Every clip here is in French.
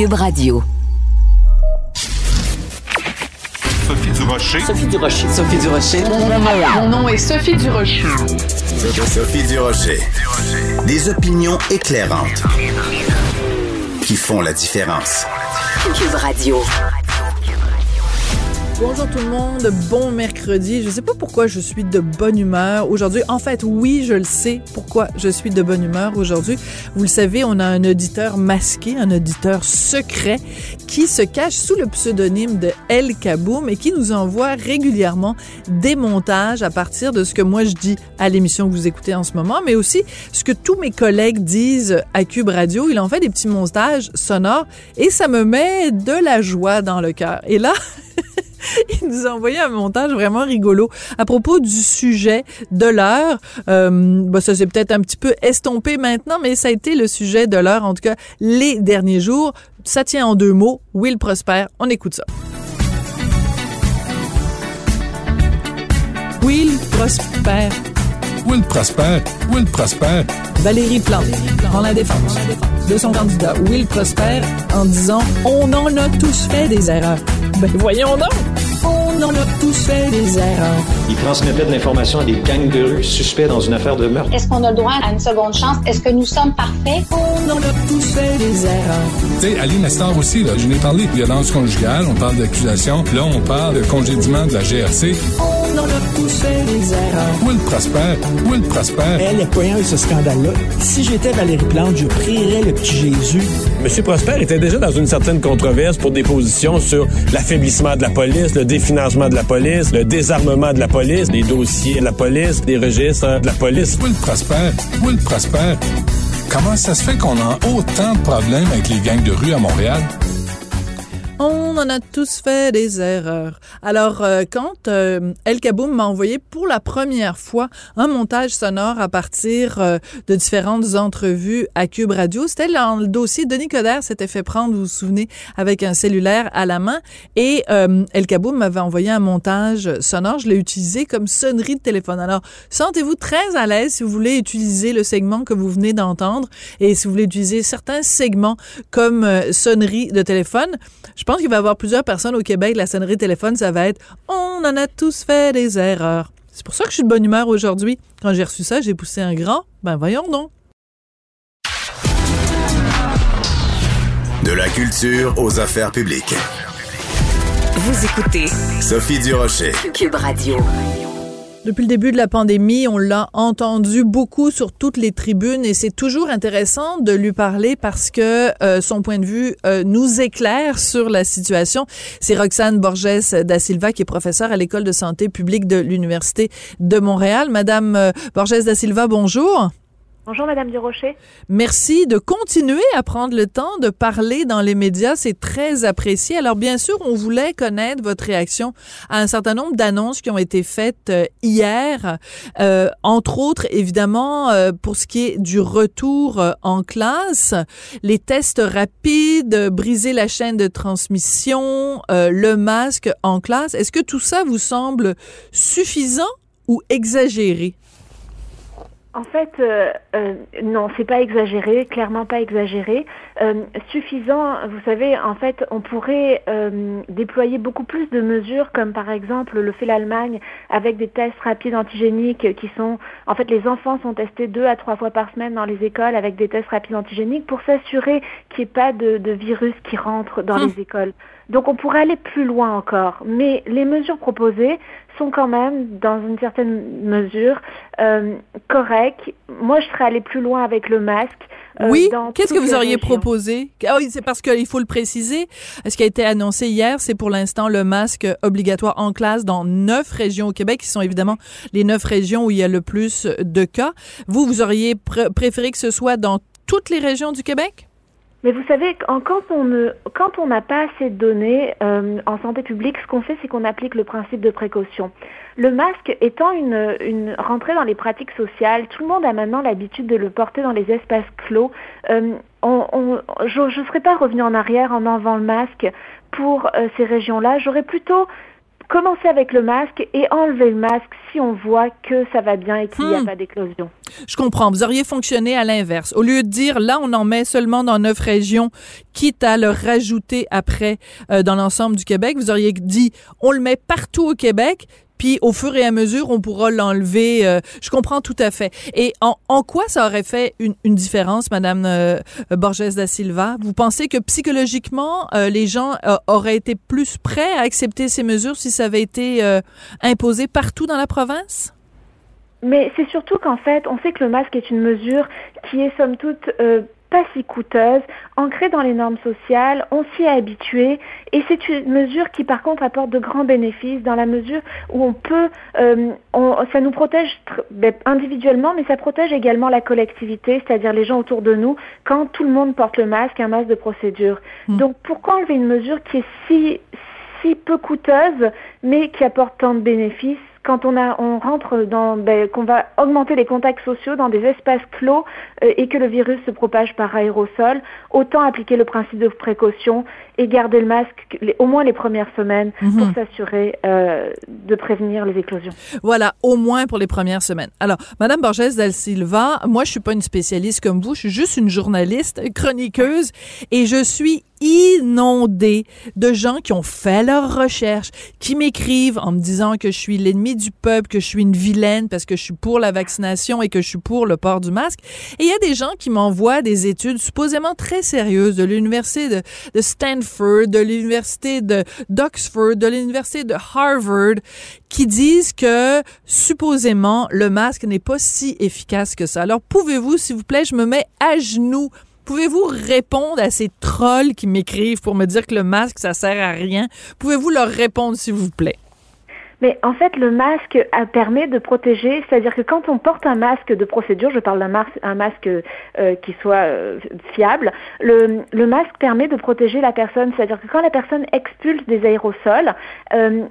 Cube Radio. Sophie Durocher. Sophie Durocher. Sophie Durocher. Mon nom est Sophie Durocher. Sophie Durocher. Des opinions éclairantes qui font la différence. Cube Radio. Bonjour tout le monde, bon mercredi. Je sais pas pourquoi je suis de bonne humeur aujourd'hui. En fait, oui, je le sais pourquoi je suis de bonne humeur aujourd'hui. Vous le savez, on a un auditeur masqué, un auditeur secret qui se cache sous le pseudonyme de El Kaboum et qui nous envoie régulièrement des montages à partir de ce que moi je dis à l'émission que vous écoutez en ce moment, mais aussi ce que tous mes collègues disent à Cube Radio. Il en fait des petits montages sonores et ça me met de la joie dans le cœur. Et là, il nous a envoyé un montage vraiment rigolo à propos du sujet de l'heure. Euh, bah, ça s'est peut-être un petit peu estompé maintenant, mais ça a été le sujet de l'heure, en tout cas, les derniers jours. Ça tient en deux mots. Will Prosper. On écoute ça. Will Prosper. Will Prosper. Will Prosper. Valérie Plante prend la défense de son candidat Will Prosper en disant On en a tous fait des erreurs. Ben voyons donc! On en a tous fait des erreurs. Il transmettait de l'information à des gangs de rue suspects dans une affaire de meurtre. Est-ce qu'on a le droit à une seconde chance? Est-ce que nous sommes parfaits? On en a tous fait des erreurs. Tu sais, Aline Nestor aussi, là, je n'ai parlé de violence conjugale, on parle d'accusation. Là, on parle de congédiement de la GRC. On en a tous fait des erreurs. Will Prosper. Will Prosper. Elle est poignant avec ce scandale-là. Si j'étais Valérie Plante, je prierais le petit Jésus. M. Prosper était déjà dans une certaine controverse pour des positions sur l'affaiblissement de la police, le définancement de la police, le désarmement de la police, les dossiers de la police, les registres de la police. Will Prosper. Will Prosper. Comment ça se fait qu'on a autant de problèmes avec les gangs de rue à Montréal? On en a tous fait des erreurs. Alors, euh, quand euh, El Kaboum m'a envoyé pour la première fois un montage sonore à partir euh, de différentes entrevues à Cube Radio, c'était dans le dossier. Denis Coderre s'était fait prendre, vous vous souvenez, avec un cellulaire à la main. Et El Kaboum m'avait envoyé un montage sonore. Je l'ai utilisé comme sonnerie de téléphone. Alors, sentez-vous très à l'aise si vous voulez utiliser le segment que vous venez d'entendre et si vous voulez utiliser certains segments comme sonnerie de téléphone. Pense qu'il va y avoir plusieurs personnes au Québec, la sonnerie de téléphone, ça va être On en a tous fait des erreurs. C'est pour ça que je suis de bonne humeur aujourd'hui. Quand j'ai reçu ça, j'ai poussé un grand. Ben voyons donc. De la culture aux affaires publiques. Vous écoutez Sophie Durocher. Cube Radio. Depuis le début de la pandémie, on l'a entendu beaucoup sur toutes les tribunes et c'est toujours intéressant de lui parler parce que euh, son point de vue euh, nous éclaire sur la situation. C'est Roxane Borges da Silva qui est professeure à l'école de santé publique de l'Université de Montréal. Madame euh, Borges da Silva, bonjour. Bonjour, Madame Durocher. Merci de continuer à prendre le temps de parler dans les médias. C'est très apprécié. Alors, bien sûr, on voulait connaître votre réaction à un certain nombre d'annonces qui ont été faites euh, hier. Euh, entre autres, évidemment, euh, pour ce qui est du retour euh, en classe, les tests rapides, briser la chaîne de transmission, euh, le masque en classe. Est-ce que tout ça vous semble suffisant ou exagéré? En fait, euh, euh, non, c'est pas exagéré, clairement pas exagéré. Euh, suffisant, vous savez, en fait, on pourrait euh, déployer beaucoup plus de mesures, comme par exemple le fait l'Allemagne avec des tests rapides antigéniques qui sont, en fait, les enfants sont testés deux à trois fois par semaine dans les écoles avec des tests rapides antigéniques pour s'assurer qu'il n'y ait pas de, de, virus qui rentre dans Hum. les écoles. Donc on pourrait aller plus loin encore, mais les mesures proposées sont quand même, dans une certaine mesure, euh, correctes. Moi, je serais allée plus loin avec le masque. euh, Oui, qu'est-ce que vous auriez régions. proposé? Ah oui, c'est parce qu'il faut le préciser. Ce qui a été annoncé hier, c'est pour l'instant le masque obligatoire en classe dans neuf régions au Québec, qui sont évidemment les neuf régions où il y a le plus de cas. Vous, vous auriez pr- préféré que ce soit dans toutes les régions du Québec? Mais vous savez, quand on ne, quand on n'a pas assez de données euh, en santé publique, ce qu'on fait, c'est qu'on applique le principe de précaution. Le masque étant une, une rentrée dans les pratiques sociales, tout le monde a maintenant l'habitude de le porter dans les espaces clos. Euh, on, on, je ne serais pas revenue en arrière en enlevant le masque pour euh, ces régions-là. J'aurais plutôt commencer avec le masque et enlever le masque si on voit que ça va bien et qu'il n'y a Hmm. pas d'éclosion. Je comprends. Vous auriez fonctionné à l'inverse. Au lieu de dire, là, on en met seulement dans neuf régions, quitte à le rajouter après euh, dans l'ensemble du Québec, vous auriez dit, on le met partout au Québec, puis au fur et à mesure, on pourra l'enlever. euh, je comprends tout à fait. Et en, en quoi ça aurait fait une, une différence, Madame euh, Borges da Silva? Vous pensez que psychologiquement, euh, les gens euh, auraient été plus prêts à accepter ces mesures si ça avait été euh, imposé partout dans la province? Mais c'est surtout qu'en fait, on sait que le masque est une mesure qui est somme toute euh, pas si coûteuse, ancrée dans les normes sociales, on s'y est habitué et c'est une mesure qui par contre apporte de grands bénéfices dans la mesure où on peut, euh, on- ça nous protège ben, individuellement, mais ça protège également la collectivité, c'est-à-dire les gens autour de nous, quand tout le monde porte le masque, un masque de procédure. Donc pourquoi enlever une mesure qui est si si peu coûteuse, mais qui apporte tant de bénéfices? Quand on, a, on rentre dans, ben, qu'on va augmenter les contacts sociaux dans des espaces clos euh, et que le virus se propage par aérosol, autant appliquer le principe de précaution et garder le masque les- au moins les premières semaines pour s'assurer euh, de prévenir les éclosions. Voilà, au moins pour les premières semaines. Alors, Madame Borges Del Silva, moi, je suis pas une spécialiste comme vous, je suis juste une journaliste, chroniqueuse, et je suis inondée de gens qui ont fait leurs recherches, qui m'écrivent en me disant que je suis l'ennemi du peuple, que je suis une vilaine parce que je suis pour la vaccination et que je suis pour le port du masque. Et il y a des gens qui m'envoient des études supposément très sérieuses de l'université de, de Stanford, de l'université de d'Oxford, de l'université de Harvard, qui disent que supposément le masque n'est pas si efficace que ça. Alors pouvez-vous, s'il vous plaît, je me mets à genoux. Pouvez-vous répondre à ces trolls qui m'écrivent pour me dire que le masque, ça sert à rien? Pouvez-vous leur répondre, s'il vous plaît? Mais en fait, le masque euh, permet de protéger, c'est-à-dire que quand on porte un masque de procédure, je parle d'un mas- un masque euh, qui soit euh, fiable, le, masque permet de protéger la personne, c'est-à-dire que quand la personne expulse des aérosols,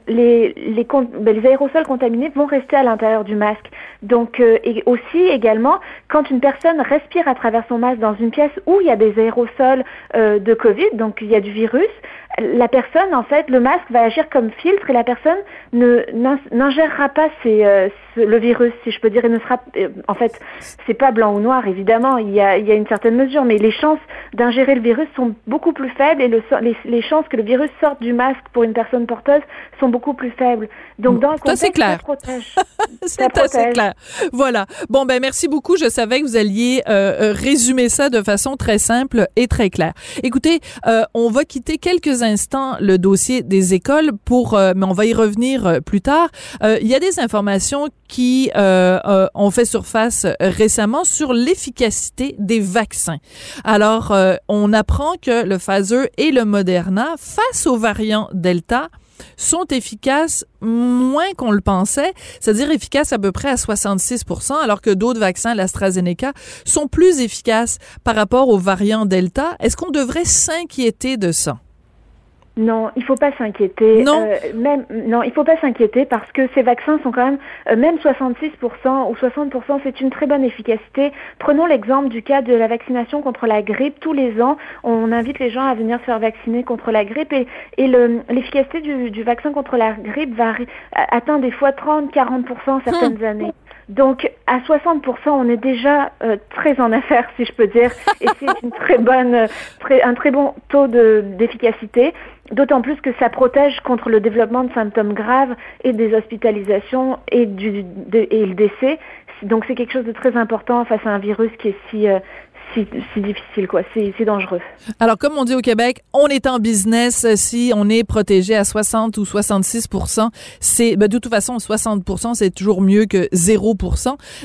les, ben, les aérosols contaminés vont rester à l'intérieur du masque. Donc, et aussi également, quand une personne respire à travers son masque dans une pièce où il y a des aérosols de Covid, donc il y a du virus, la personne, en fait, le masque va agir comme filtre et la personne ne n'in- n'ingérera pas ces, euh, le virus, si je peux dire, et ne sera, euh, en fait, c'est pas blanc ou noir, évidemment, il y a, il y a une certaine mesure, mais les chances d'ingérer le virus sont beaucoup plus faibles et le, les, les chances que le virus sorte du masque pour une personne porteuse sont beaucoup plus faibles. Donc, dans le contexte, clair. ça protège. C'est assez clair. Voilà. Bon, ben merci beaucoup. Je savais que vous alliez euh, euh, résumer ça de façon très simple et très claire. Écoutez, euh, on va quitter quelques instants le dossier des écoles pour, euh, mais on va y revenir euh, plus tard. Euh, Il y a des informations qui euh, euh, ont fait surface récemment sur l'efficacité des vaccins. Alors, euh, on apprend que le Pfizer et le Moderna, face aux variants Delta, sont efficaces moins qu'on le pensait, c'est-à-dire efficaces à peu près à 66% alors que d'autres vaccins, l'AstraZeneca, sont plus efficaces par rapport aux variants Delta. Est-ce qu'on devrait s'inquiéter de ça? Non, il faut pas s'inquiéter. Non. Euh, même non, il faut pas s'inquiéter parce que ces vaccins sont quand même euh, même 66% ou 60%, c'est une très bonne efficacité. Prenons l'exemple du cas de la vaccination contre la grippe. Tous les ans, on invite les gens à venir se faire vacciner contre la grippe et, et le- l'efficacité du, du vaccin contre la grippe varie, atteint des fois 30-40% certaines années. Donc à 60%, on est déjà euh, très en affaires, si je peux dire, et c'est une très bonne, très, un très bon taux de- d'efficacité. D'autant plus que ça protège contre le développement de symptômes graves et des hospitalisations et, du, de- et le décès. Donc c'est quelque chose de très important face à un virus qui est si, euh, si difficile, quoi. C'est c'est dangereux. Alors, comme on dit au Québec, on est en business euh, si on est protégé à 60 ou 66 C'est ben, de toute façon 60 c'est toujours mieux que 0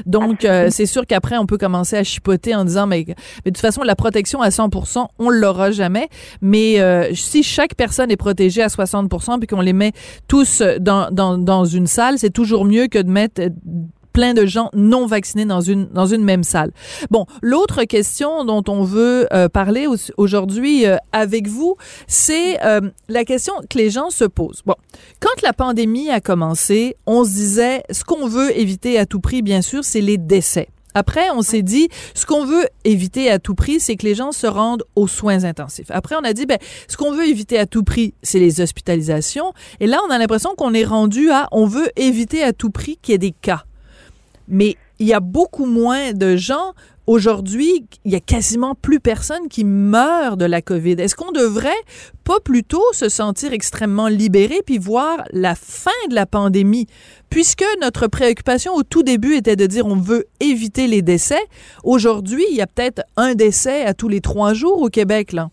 Donc, euh, c'est sûr qu'après on peut commencer à chipoter en disant mais, mais de toute façon la protection à 100 on l'aura jamais. Mais euh, si chaque personne est protégée à 60 puis qu'on les met tous dans dans, dans une salle, c'est toujours mieux que de mettre euh, plein de gens non vaccinés dans une dans une même salle. Bon, l'autre question dont on veut euh, parler au- aujourd'hui euh, avec vous, c'est euh, la question que les gens se posent. Bon, quand la pandémie a commencé, on se disait ce qu'on veut éviter à tout prix, bien sûr, c'est les décès. Après, on s'est dit, ce qu'on veut éviter à tout prix, c'est que les gens se rendent aux soins intensifs. Après, on a dit, ben, ce qu'on veut éviter à tout prix, c'est les hospitalisations. Et là, on a l'impression qu'on est rendu à, on veut éviter à tout prix qu'il y ait des cas. Mais il y a beaucoup moins de gens Aujourd'hui, il y a quasiment plus personne qui meurt de la COVID. Est-ce qu'on devrait pas plutôt se sentir extrêmement libéré puis voir la fin de la pandémie? Puisque notre préoccupation au tout début était de dire on veut éviter les décès, aujourd'hui, il y a peut-être un décès à tous les trois jours au Québec, là.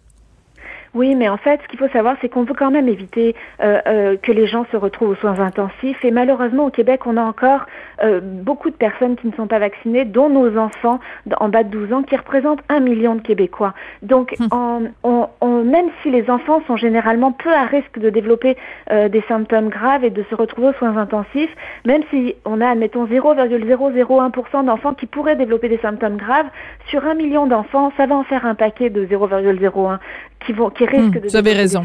Oui, mais en fait, ce qu'il faut savoir, c'est qu'on veut quand même éviter euh, euh, que les gens se retrouvent aux soins intensifs. Et malheureusement, au Québec, on a encore euh, beaucoup de personnes qui ne sont pas vaccinées, dont nos enfants en bas de 12 ans, qui représentent un million de Québécois. Donc, hum. on, on, même si les enfants sont généralement peu à risque de développer des symptômes graves et de se retrouver aux soins intensifs, même si on a, admettons, 0,001% d'enfants qui pourraient développer des symptômes graves, sur un million d'enfants, ça va en faire un paquet de 0,01 qui vont qui risquent mmh, de vous avez raison.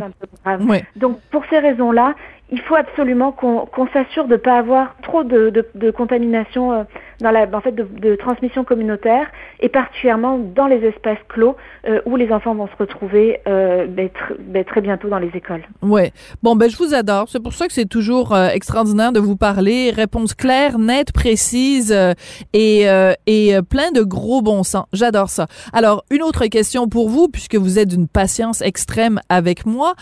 Donc pour ces raisons-là, il faut absolument qu'on s'assure de ne pas avoir trop de, de, de contamination euh, dans la, en fait, de, de, transmission communautaire et particulièrement dans les espaces clos euh, où les enfants vont se retrouver euh, ben, ben, très bientôt dans les écoles. Ouais. Bon, ben je vous adore. C'est pour ça que c'est toujours euh, extraordinaire de vous parler. Réponse claire, nette, précise euh, et, et plein de gros bon sens. J'adore ça. Alors, une autre question pour vous, puisque vous êtes d'une patience extrême avec moi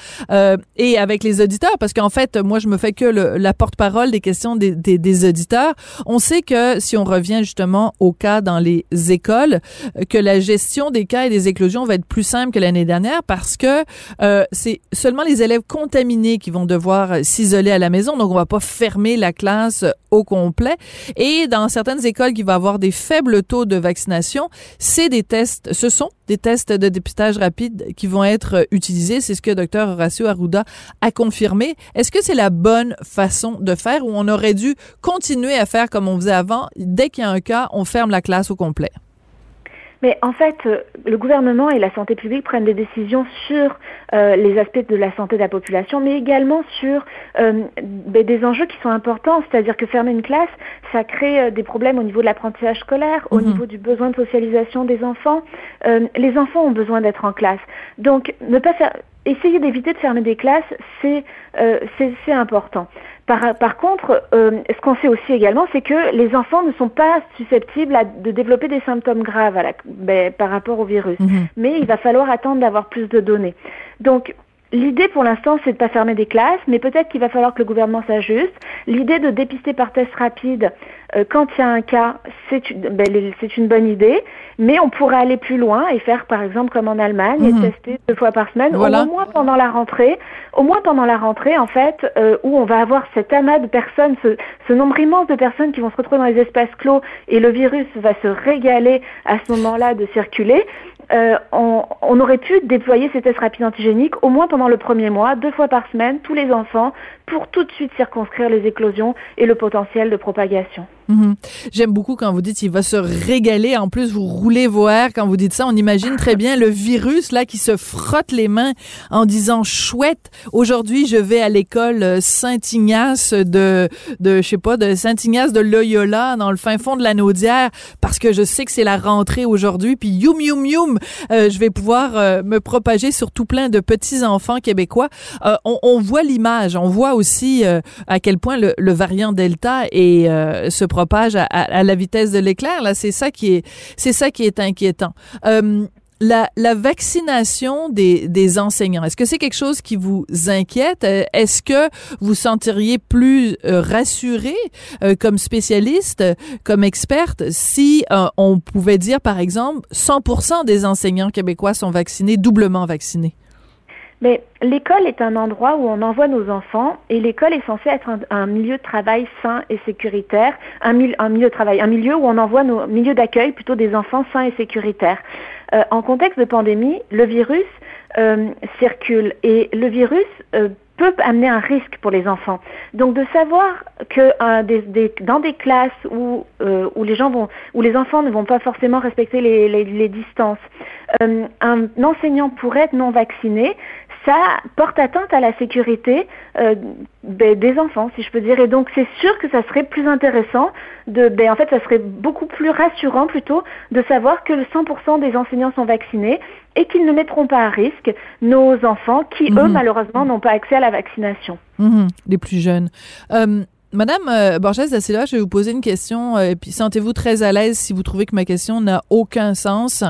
et avec les auditeurs, parce qu'en fait, moi, je me fais que le, la porte-parole des questions des, des, des, auditeurs. On sait que si on revient justement au cas dans les écoles, que la gestion des cas et des éclosions va être plus simple que l'année dernière parce que euh, c'est seulement les élèves contaminés qui vont devoir s'isoler à la maison. Donc, on va pas fermer la classe au complet. Et dans certaines écoles qui vont avoir des faibles taux de vaccination, c'est des tests, ce sont des tests de dépistage rapide qui vont être utilisés. C'est ce que Dr Horacio Arruda a confirmé. Est-ce que c'est la bonne façon de faire ou on aurait dû continuer à faire comme on faisait avant? Dès qu'il y a un cas, on ferme la classe au complet. Mais en fait, euh, le gouvernement et la santé publique prennent des décisions sur euh, les aspects de la santé de la population, mais également sur euh, des enjeux qui sont importants, c'est-à-dire que fermer une classe, ça crée des problèmes au niveau de l'apprentissage scolaire, au mhm. niveau du besoin de socialisation des enfants. les enfants ont besoin d'être en classe. Donc, ne pas faire, essayer d'éviter de fermer des classes, c'est c'est important. Par, par contre, euh, ce qu'on sait aussi également, c'est que les enfants ne sont pas susceptibles de développer des symptômes graves ben, par rapport au virus. Mhm. Mais il va falloir attendre d'avoir plus de données. Donc, L'idée pour l'instant, c'est de ne pas fermer des classes, mais peut-être qu'il va falloir que le gouvernement s'ajuste. L'idée de dépister par test rapide euh, quand il y a un cas, c'est une, ben, une bonne idée, mais on pourrait aller plus loin et faire par exemple comme en Allemagne et mhm. tester deux fois par semaine, au moins pendant la rentrée, au moins pendant la rentrée en fait, euh, où on va avoir cet amas de personnes, ce, ce, nombre immense de personnes qui vont se retrouver dans les espaces clos et le virus va se régaler à ce moment-là de circuler. Euh, on, on, aurait pu déployer ces tests rapides antigéniques au moins pendant le premier mois, deux fois par semaine, tous les enfants, pour tout de suite circonscrire les éclosions et le potentiel de propagation. Mhm. J'aime beaucoup quand vous dites il va se régaler. En plus, vous roulez vos airs quand vous dites ça. On imagine très bien le virus là qui se frotte les mains en disant chouette. Aujourd'hui, je vais à l'école euh, Saint-Ignace de de je sais pas de Saint-Ignace de Loyola dans le fin fond de la Naudière parce que je sais que c'est la rentrée aujourd'hui. Puis youm youm youm, euh, je vais pouvoir euh, me propager sur tout plein de petits enfants québécois. On, voit l'image, on voit aussi à quel point le, le variant Delta est se à, la vitesse de l'éclair. Là, c'est ça qui est, c'est ça qui est inquiétant. Euh, la, vaccination des, des enseignants, est-ce que c'est quelque chose qui vous inquiète? Euh, est-ce que vous sentiriez plus euh, rassuré comme spécialiste, comme experte, si on pouvait dire, par exemple, 100% des enseignants québécois sont vaccinés, doublement vaccinés? Mais l'école est un endroit où on envoie nos enfants et l'école est censée être un, milieu de travail sain et sécuritaire, un, un, milieu de travail, un milieu où on envoie nos milieux d'accueil plutôt des enfants sains et sécuritaires. Euh, en contexte de pandémie, le virus euh, circule et le virus euh, peut amener un risque pour les enfants. Donc de savoir que des, dans des classes où, où les gens vont, où les enfants ne vont pas forcément respecter les, les, les distances, un enseignant pourrait être non vacciné, ça porte atteinte à la sécurité euh, ben, des enfants, si je peux dire. Et donc, c'est sûr que ça serait plus intéressant de, ben, en fait, ça serait beaucoup plus rassurant plutôt de savoir que 100% des enseignants sont vaccinés et qu'ils ne mettront pas à risque nos enfants qui, eux, Mhm. malheureusement, n'ont pas accès à la vaccination. Mhm, les plus jeunes. Euh, Madame euh, Borges da Silva, je vais vous poser une question, euh, et puis sentez-vous très à l'aise si vous trouvez que ma question n'a aucun sens.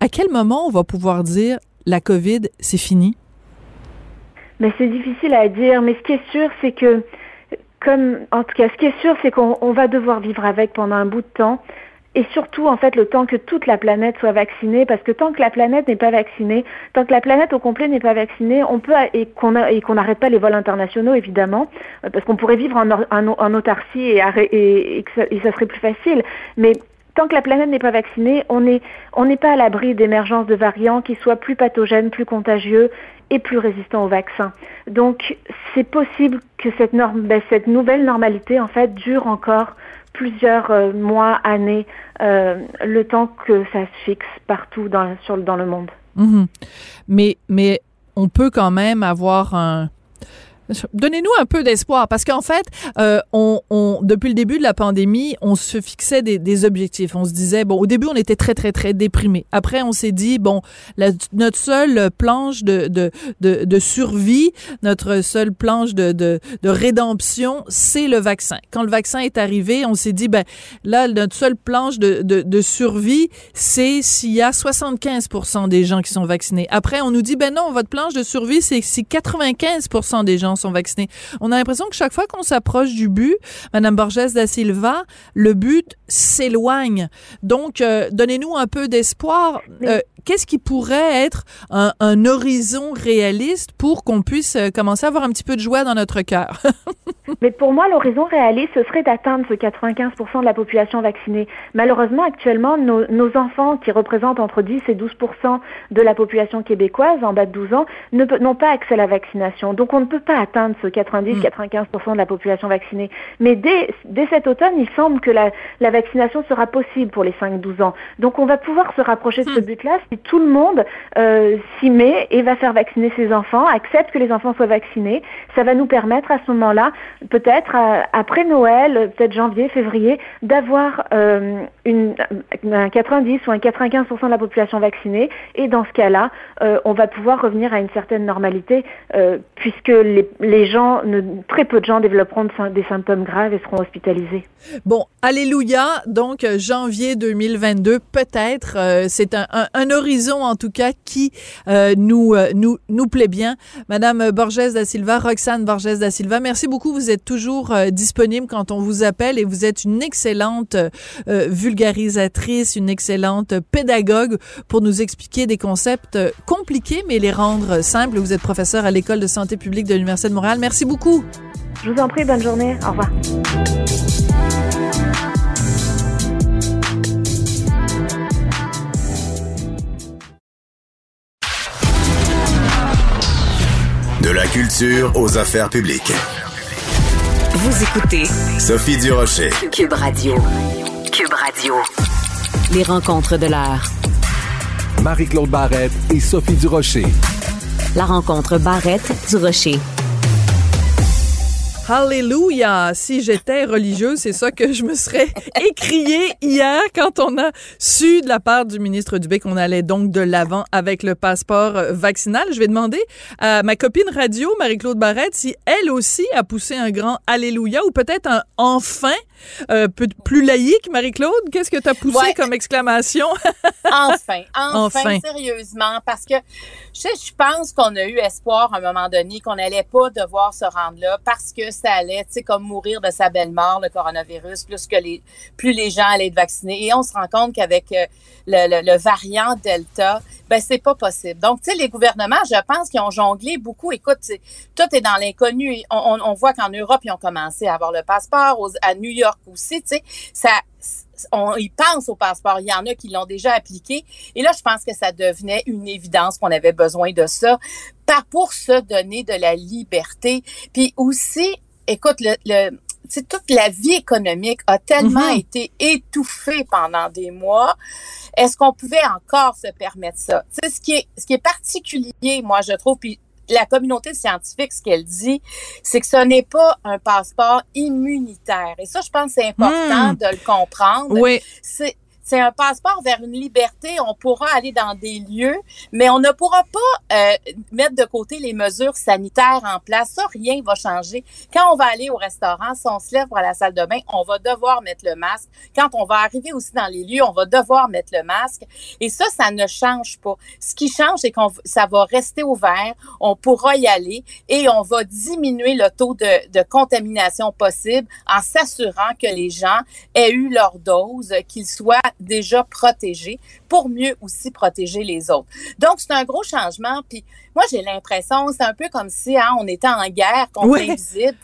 À quel moment on va pouvoir dire la COVID, c'est fini? Mais c'est difficile à dire, mais ce qui est sûr, c'est que, comme, en tout cas, ce qui est sûr, c'est qu'on on va devoir vivre avec pendant un bout de temps. Et surtout, en fait, le temps que toute la planète soit vaccinée, parce que tant que la planète n'est pas vaccinée, tant que la planète au complet n'est pas vaccinée, on peut et qu'on n'arrête pas les vols internationaux, évidemment, euh, parce qu'on pourrait vivre en, autarcie et, et, ça, et ça serait plus facile. Mais tant que la planète n'est pas vaccinée, on n'est on n'est pas à l'abri d'émergence de variants qui soient plus pathogènes, plus contagieux et plus résistants au vaccin. Donc, c'est possible que cette, norme, ben, cette nouvelle normalité, en fait, dure encore plusieurs euh, mois, années, euh, le temps que ça se fixe partout dans, sur, dans le monde. Mhm. Mais, mais on peut quand même avoir un... Donnez-nous un peu d'espoir parce qu'en fait, euh, on, on, depuis le début de la pandémie, on se fixait des, des objectifs. On se disait, bon, au début, on était très, très, très déprimé. Après, on s'est dit, bon, la, notre seule planche de, de, de, de survie, notre seule planche de, de, de rédemption, c'est le vaccin. Quand le vaccin est arrivé, on s'est dit, ben là, notre seule planche de, de, de survie, c'est s'il y a 75 des gens qui sont vaccinés. Après, on nous dit, ben non, votre planche de survie, c'est si 95 des gens sont vaccinés. On a l'impression que chaque fois qu'on s'approche du but, Madame Borges da Silva, le but s'éloigne. Donc, euh, donnez-nous un peu d'espoir. Euh, Qu'est-ce qui pourrait être un, un horizon réaliste pour qu'on puisse euh, commencer à avoir un petit peu de joie dans notre cœur? Mais pour moi, l'horizon réaliste, ce serait d'atteindre ce 95% de la population vaccinée. Malheureusement, actuellement, nos, nos, enfants, qui représentent entre 10 et 12% de la population québécoise en bas de 12 ans, n'ont pas accès à la vaccination. Donc, on ne peut pas atteindre ce 90-95% de la population vaccinée. Mais dès, dès cet automne, il semble que la, la vaccination sera possible pour les 5-12 ans. Donc, on va pouvoir se rapprocher de ce but-là si tout le monde euh, s'y met et va faire vacciner ses enfants, accepte que les enfants soient vaccinés. Ça va nous permettre à ce moment-là peut-être euh, après Noël, peut-être janvier, février, d'avoir euh, un 90 ou un 95% de la population vaccinée. Et dans ce cas-là, on va pouvoir revenir à une certaine normalité, puisque les, gens, très peu de gens développeront de, des symptômes graves et seront hospitalisés. Bon, alléluia. Donc, janvier 2022, peut-être, c'est un, un, un, horizon en tout cas qui euh, nous, nous, nous plaît bien. Madame Borges da Silva, Roxane Borges da Silva, merci beaucoup. Vous êtes toujours euh, disponible quand on vous appelle et vous êtes une excellente euh, vulgarisatrice, une excellente pédagogue pour nous expliquer des concepts compliqués mais les rendre simples. Vous êtes professeur à l'école de santé publique de l'Université de Montréal. Merci beaucoup. Je vous en prie, bonne journée. Au revoir. La culture aux affaires publiques. Vous écoutez Sophie Durocher. Cube Radio. Cube Radio. Les rencontres de l'heure. Marie-Claude Barrette et Sophie Durocher. La rencontre Barrette-Durocher. Alléluia! Si j'étais religieuse, c'est ça que je me serais écrié hier quand on a su de la part du ministre Dubé qu'on allait donc de l'avant avec le passeport vaccinal. Je vais demander à ma copine radio, Marie-Claude Barrette, si elle aussi a poussé un grand Alléluia ou peut-être un enfin euh, plus laïque. Marie-Claude, qu'est-ce que tu as poussé ouais. comme exclamation? enfin, enfin, enfin, sérieusement, parce que je, je pense qu'on a eu espoir à un moment donné qu'on n'allait pas devoir se rendre là parce que ça allait, tu sais, comme mourir de sa belle mort, le coronavirus, plus que les, plus les gens allaient être vaccinés. Et on se rend compte qu'avec euh, le, le, le, variant Delta, ben c'est pas possible. Donc, tu sais, les gouvernements, je pense qu'ils ont jonglé beaucoup. Écoute, tout est dans l'inconnu. On, on, on, voit qu'en Europe, ils ont commencé à avoir le passeport, aux, à New York aussi, tu sais, ça on y pense au passeport. Il y en a qui l'ont déjà appliqué. Et là, je pense que ça devenait une évidence qu'on avait besoin de ça pour se donner de la liberté. Puis aussi, écoute, le, le toute la vie économique a tellement mm -hmm. été étouffée pendant des mois. Est-ce qu'on pouvait encore se permettre ça? sais, ce qui est ce qui est particulier, moi, je trouve, puis la communauté scientifique, ce qu'elle dit, c'est que ce n'est pas un passeport immunitaire. Et ça, je pense que c'est important Hmm. de le comprendre. Oui. C'est c'est un passeport vers une liberté. On pourra aller dans des lieux, mais on ne pourra pas euh, mettre de côté les mesures sanitaires en place. Ça, rien va changer. Quand on va aller au restaurant, si on se lève pour la salle de bain, on va devoir mettre le masque. Quand on va arriver aussi dans les lieux, on va devoir mettre le masque. Et ça, ça ne change pas. Ce qui change, c'est qu'on ça va rester ouvert. On pourra y aller et on va diminuer le taux de, de contamination possible en s'assurant que les gens aient eu leur dose, qu'ils soient déjà protégés pour mieux aussi protéger les autres. Donc, c'est un gros changement. Puis moi, j'ai l'impression, c'est un peu comme si hein, on était en guerre contre Ouais. l'invisible.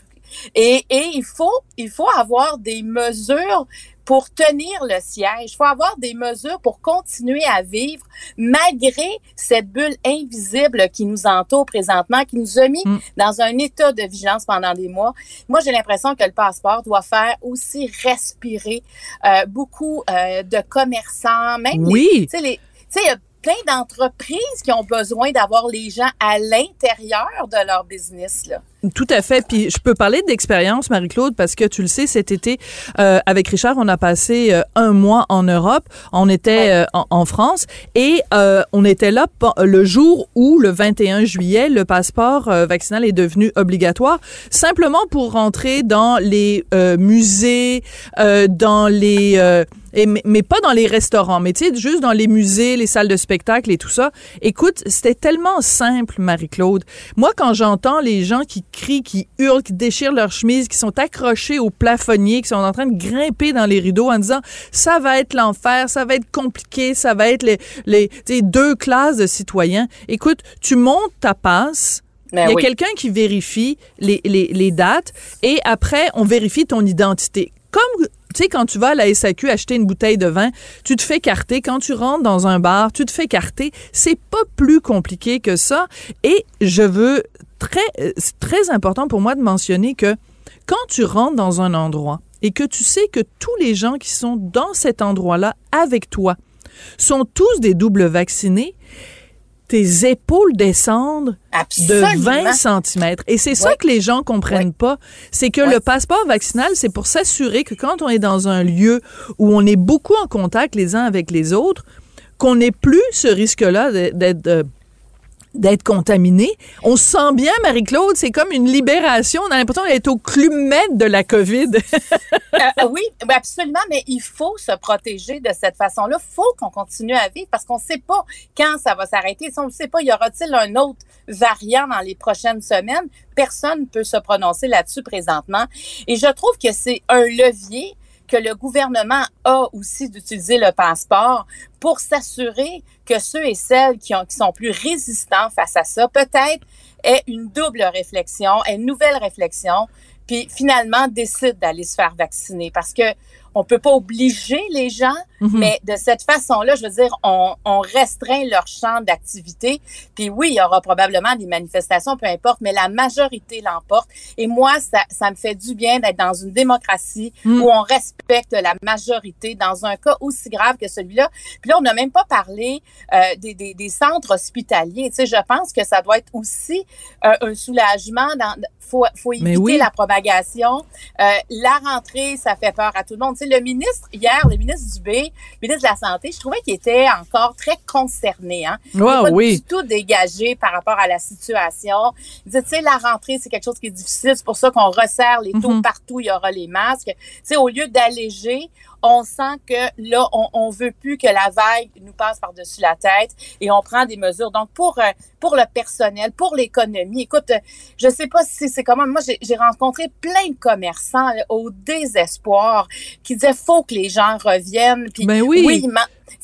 Et, et il faut il faut avoir des mesures pour tenir le siège. Il faut avoir des mesures pour continuer à vivre malgré cette bulle invisible qui nous entoure présentement, qui nous a mis Mm. dans un état de vigilance pendant des mois. Moi, j'ai l'impression que le passeport doit faire aussi respirer euh, beaucoup euh, de commerçants, même les- Oui. tu sais, les- tu sais, plein d'entreprises qui ont besoin d'avoir les gens à l'intérieur de leur business. Là. Tout à fait. Puis je peux parler d'expérience, Marie-Claude, parce que tu le sais, cet été, euh, avec Richard, on a passé euh, un mois en Europe. On était euh, en, en France et euh, on était là le jour où, le 21 juillet, le passeport euh, vaccinal est devenu obligatoire, simplement pour rentrer dans les euh, musées, euh, dans les... et, mais, mais pas dans les restaurants, mais tu sais, juste dans les musées, les salles de spectacle et tout ça. Écoute, c'était tellement simple, Marie-Claude. Moi, quand j'entends les gens qui crient, qui hurlent, qui déchirent leurs chemises, qui sont accrochés au plafonnier, qui sont en train de grimper dans les rideaux en disant ça va être l'enfer, ça va être compliqué, ça va être les, deux classes de citoyens. Écoute, tu montes ta passe. Ben Il y a oui. quelqu'un qui vérifie les, les, les dates et après, on vérifie ton identité. Comme, tu sais, quand tu vas à la SAQ acheter une bouteille de vin, tu te fais carter. Quand tu rentres dans un bar, tu te fais carter. C'est pas plus compliqué que ça. Et je veux très, euh, c'est très important pour moi de mentionner que quand tu rentres dans un endroit et que tu sais que tous les gens qui sont dans cet endroit-là avec toi sont tous des doubles vaccinés, tes épaules descendent Absolument. de 20 cm. Et c'est ça que les gens comprennent pas. C'est que le passeport vaccinal, c'est pour s'assurer que quand on est dans un lieu où on est beaucoup en contact les uns avec les autres, qu'on n'ait plus ce risque-là d'être- d'être contaminé. On se sent bien, Marie-Claude, c'est comme une libération. On a l'impression d'être au clumètre de la COVID. Euh, oui, absolument, mais il faut se protéger de cette façon-là. Il faut qu'on continue à vivre parce qu'on ne sait pas quand ça va s'arrêter. Si on ne sait pas, y aura-t-il un autre variant dans les prochaines semaines? Personne ne peut se prononcer là-dessus présentement. Et je trouve que c'est un levier que le gouvernement a aussi d'utiliser le passeport pour s'assurer que ceux et celles qui, ont, qui sont plus résistants face à ça, peut-être aient une double réflexion, aient une nouvelle réflexion, puis finalement décident d'aller se faire vacciner. Parce que on peut pas obliger les gens, Mhm. mais de cette façon-là, je veux dire, on, on restreint leur champ d'activité. Puis oui, il y aura probablement des manifestations, peu importe, mais la majorité l'emporte. Et moi, ça, ça me fait du bien d'être dans une démocratie Mm. où on respecte la majorité dans un cas aussi grave que celui-là. Puis là, on n'a même pas parlé euh, des, des, des centres hospitaliers. Tu sais, je pense que ça doit être aussi euh, un soulagement. Dans, faut, faut éviter oui. la propagation. Euh, la rentrée, ça fait peur à tout le monde. Tu sais, le ministre, hier, le ministre Dubé, le ministre de la Santé, je trouvais qu'il était encore très concerné. Hein? Il n'est pas oui. du tout dégagé par rapport à la situation. Il disait, tu sais, la rentrée, c'est quelque chose qui est difficile. C'est pour ça qu'on resserre les taux Mhm. partout. Il y aura les masques. Tu sais, au lieu d'alléger, on sent que là, on, on veut plus que la vague nous passe par-dessus la tête et on prend des mesures. Donc, pour, euh, pour le personnel, pour l'économie, écoute, euh, je sais pas si c'est comment, moi, j'ai rencontré plein de commerçants là, au désespoir qui disaient, faut que les gens reviennent. Puis, Ben oui.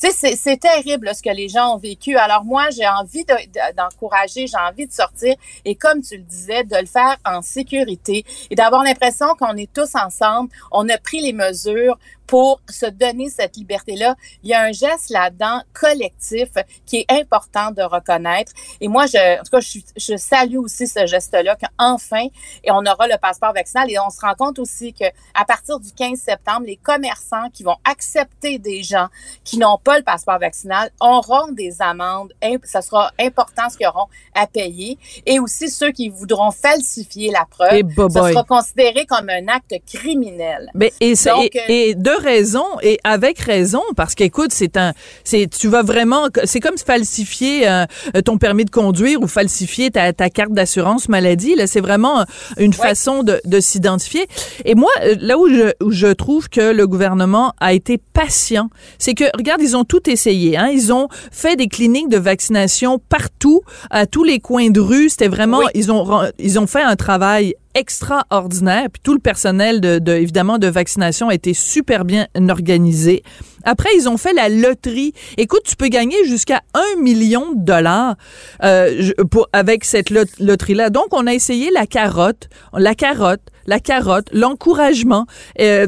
tu sais, c'est- terrible là, ce que les gens ont vécu. Alors moi, j'ai envie de- de- d'encourager, j'ai envie de sortir et comme tu le disais, de le faire en sécurité et d'avoir l'impression qu'on est tous ensemble, on a pris les mesures pour se donner cette liberté-là. Il y a un geste là-dedans collectif qui est important de reconnaître. Et moi, je, en tout cas, je, je salue aussi ce geste-là qu'enfin, et on aura le passeport vaccinal. Et on se rend compte aussi que à partir du 15 septembre, les commerçants qui vont accepter des gens qui n'ont pas le passeport vaccinal auront des amendes. Ça sera important ce qu'ils auront à payer. Et aussi ceux qui voudront falsifier la preuve, ça sera considéré comme un acte criminel. Mais et, Donc, et, et, de raison et avec raison parce qu'écoute, c'est un, c'est tu vas vraiment, c'est comme falsifier euh, ton permis de conduire ou falsifier ta, ta carte d'assurance maladie. Là, c'est vraiment une façon de, de s'identifier. Et moi, euh, là où je, où je trouve que le gouvernement a été patient, c'est que regarde, ils ont tout essayé. Hein? Ils ont fait des cliniques de vaccination partout, à tous les coins de rue. C'était vraiment, ils ont ils ont fait un travail extraordinaire. Puis tout le personnel de, de, évidemment de vaccination a été super bien organisé. Après, ils ont fait la loterie. Écoute, tu peux gagner jusqu'à un million de dollars euh, pour avec cette loterie là. Donc, on a essayé la carotte, la carotte, la carotte, l'encouragement. Euh,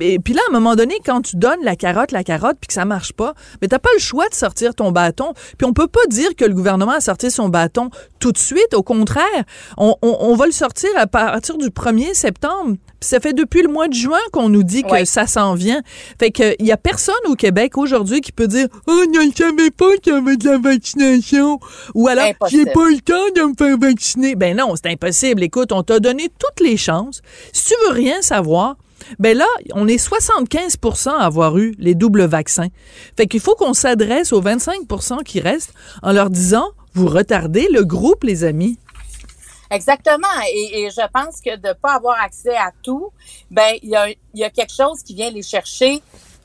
et puis là, à un moment donné, quand tu donnes la carotte, la carotte, puis que ça marche pas, mais t'as pas le choix de sortir ton bâton. Puis on peut pas dire que le gouvernement a sorti son bâton tout de suite. Au contraire, on, on, on va le sortir à partir du 1er septembre. Puis ça fait depuis le mois de juin qu'on nous dit que ça s'en vient. Fait que il y a personne au Québec aujourd'hui qui peut dire « Oh, je ne savais pas qu'il y avait de la vaccination. » Ou alors « J'ai pas le temps de me faire vacciner. » Ben non, c'est impossible. Écoute, on t'a donné toutes les chances. Si tu veux rien savoir, ben là, on est 75 à avoir eu les doubles vaccins. Fait qu'il faut qu'on s'adresse aux 25 qui restent en leur disant, vous retardez le groupe, les amis. Exactement. Et, je pense que de ne pas avoir accès à tout, ben il y a, quelque chose qui vient les chercher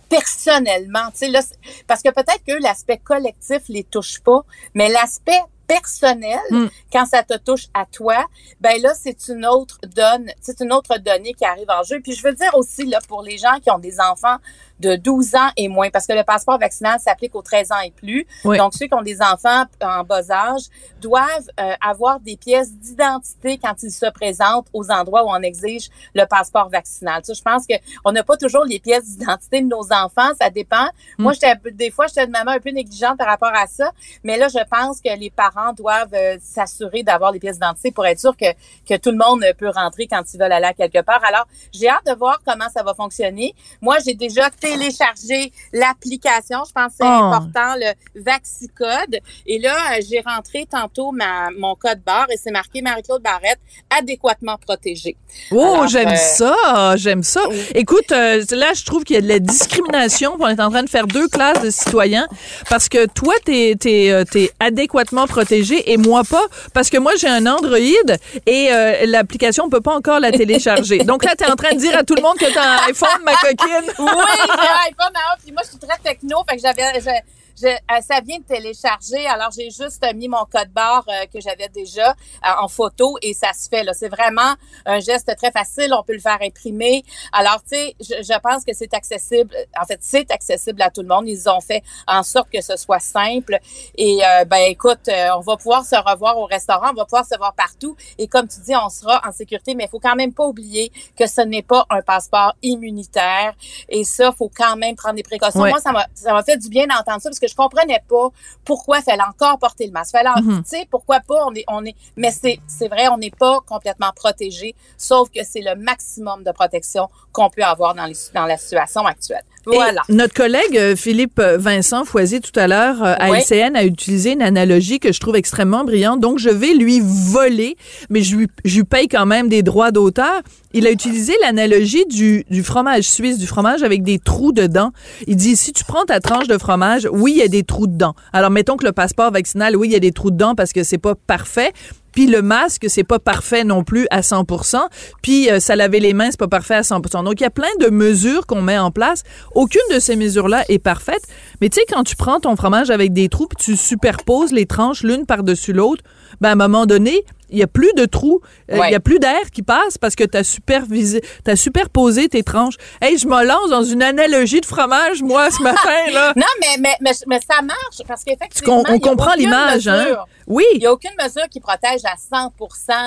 personnellement. Là, parce que peut-être que l'aspect collectif les touche pas, mais l'aspect personnel, mm. quand ça te touche à toi, ben là, c'est une autre donne, c'est une autre donnée qui arrive en jeu. Puis je veux dire aussi, là, pour les gens qui ont des enfants de 12 ans et moins, parce que le passeport vaccinal s'applique aux 13 ans et plus. Donc, ceux qui ont des enfants en bas âge doivent euh, avoir des pièces d'identité quand ils se présentent aux endroits où on exige le passeport vaccinal. Ça, je pense qu'on n'a pas toujours les pièces d'identité de nos enfants, ça dépend. Mm. Moi, j'étais des fois, j'étais de maman un peu négligente par rapport à ça, mais là, je pense que les parents doivent euh, s'assurer d'avoir les pièces d'identité pour être sûr que, que tout le monde peut rentrer quand ils veulent aller à quelque part. Alors, j'ai hâte de voir comment ça va fonctionner. Moi, j'ai déjà télécharger l'application. Je pense que c'est ah. important, le Vaxicode. Et là, euh, j'ai rentré tantôt ma, mon code barre et c'est marqué Marie-Claude Barrette, adéquatement protégée. Oh, j'aime euh, ça, j'aime ça. Écoute, euh, là, je trouve qu'il y a de la discrimination. On est en train de faire deux classes de citoyens parce que toi, t'es es, adéquatement protégé et moi pas parce que moi, j'ai un Android et l'application, on peut pas encore la télécharger. Donc là, tu es en train de dire à tout le monde que tu as un iPhone, ma coquine. Oui, iPhone puis moi, je suis très techno, fait que j'avais, euh, ça vient de télécharger. Alors, j'ai juste mis mon code barre euh, que j'avais déjà euh, en photo et ça se fait. Là, c'est vraiment un geste très facile. On peut le faire imprimer. Alors, tu sais, je, pense que c'est accessible. En fait, c'est accessible à tout le monde. Ils ont fait en sorte que ce soit simple. Et ben, écoute, on va pouvoir se revoir au restaurant. On va pouvoir se voir partout. Et comme tu dis, on sera en sécurité. Mais il faut quand même pas oublier que ce n'est pas un passeport immunitaire. Et ça, faut quand même prendre des précautions. Moi, ça m'a fait du bien d'entendre ça parce que je comprenais pas pourquoi il fallait encore porter le masque. Fallait, mm tu sais, pourquoi pas on est, on est, mais c'est, c'est vrai, on n'est pas complètement protégé, sauf que c'est le maximum de protection qu'on peut avoir dans, les, dans la situation actuelle. Voilà. notre collègue euh, Philippe euh, Vincent Foisy tout à l'heure euh, à LCN a utilisé une analogie que je trouve extrêmement brillante. Donc je vais lui voler, mais je lui, je lui paye quand même des droits d'auteur. Il a utilisé l'analogie du, du fromage suisse, du fromage avec des trous dedans. Il dit si tu prends ta tranche de fromage, oui, il y a des trous dedans. Alors mettons que le passeport vaccinal, oui, il y a des trous dedans parce que c'est pas parfait, le masque, c'est pas parfait non plus à 100%. Puis euh, ça laver les mains, c'est pas parfait à 100%. Donc il y a plein de mesures qu'on met en place. Aucune de ces mesures-là est parfaite. Mais tu sais, quand tu prends ton fromage avec des trous, puis tu superposes les tranches l'une par-dessus l'autre, ben à un moment donné, il y a plus de trous, euh, il y a plus d'air qui passe parce que tu as supervisé, as superposé tes tranches. Hey, je me lance dans une analogie de fromage moi ce matin là. non, mais, mais, mais, mais, ça marche parce qu'effectivement, on, comprend l'image hein. Oui. Il n'y a aucune mesure qui protège à 100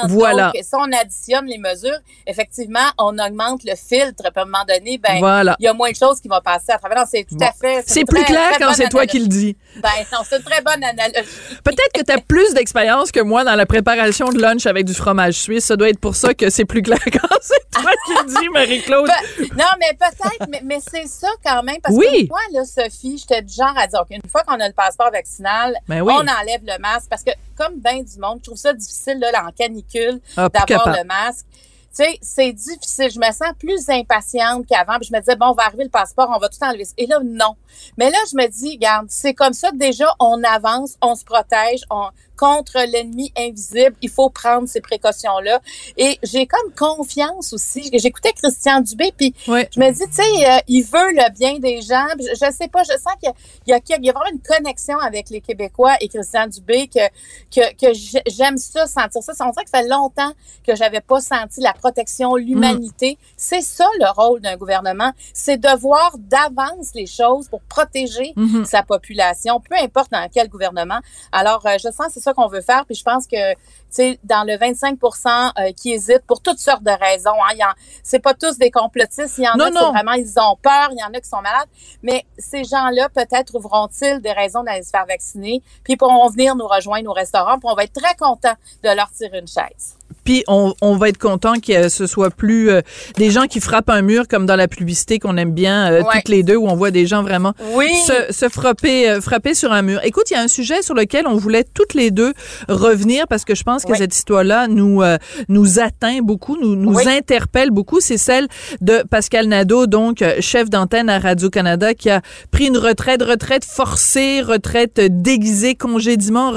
Voilà. Donc, si on additionne les mesures, effectivement, on augmente le filtre. À un moment donné, ben, il y a moins de choses qui vont passer à travers. C'est tout à fait. C'est plus clair quand c'est toi qui le dis. Ben, non, c'est une très bonne analogie. Peut-être que tu as plus d'expérience que moi dans la préparation de lunch avec du fromage suisse. Ça doit être pour ça que c'est plus clair quand c'est toi qui le dis, Marie-Claude. non, mais peut-être, mais, c'est ça quand même. Parce que moi, là, Sophie, j'étais du genre à dire, une fois qu'on a le passeport vaccinal, ben on enlève le masque parce que comme bien du monde, je trouve ça difficile là, en canicule ah, d'avoir le masque. Tu sais, c'est difficile. Je me sens plus impatiente qu'avant. Puis je me disais, bon, on va arriver le passeport, on va tout enlever. Et là, non. Mais là, je me dis, regarde, c'est comme ça. Déjà, on avance, on se protège, on, contre l'ennemi invisible, il faut prendre ces précautions-là. Et j'ai comme confiance aussi. J'écoutais Christian Dubé, puis je me dis, tu sais, euh, il veut le bien des gens. Je, je sais pas, je sens qu'il y, y, y, a vraiment une connexion avec les Québécois et Christian Dubé que, que, que j'aime ça, sentir ça. On dirait que ça fait longtemps que j'avais pas senti la protection, l'humanité. Mm. C'est ça le rôle d'un gouvernement, c'est de voir d'avance les choses pour protéger mm-hmm. sa population, peu importe dans quel gouvernement. Alors, euh, je sens c'est ça qu'on veut faire. Puis je pense que, tu sais, dans le 25 euh, qui hésitent pour toutes sortes de raisons, hein, c'est pas tous des complotistes. Il y en a qui vraiment, ils ont peur. Il y en a qui sont malades. Mais ces gens-là, peut-être, trouveront-ils des raisons d'aller se faire vacciner. Puis pourront venir nous rejoindre au restaurant. Puis on va être très contents de leur tirer une chaise. Puis on, on, va être content que ce soit plus euh, des gens qui frappent un mur comme dans la publicité qu'on aime bien euh, toutes les deux où on voit des gens vraiment se, se, frapper euh, frapper sur un mur. Écoute, il y a un sujet sur lequel on voulait toutes les deux revenir parce que je pense que cette histoire-là nous nous atteint beaucoup, nous nous interpelle beaucoup. C'est celle de Pascal Nadeau, donc chef d'antenne à Radio Canada, qui a pris une retraite, retraite forcée, retraite déguisée, congédiement.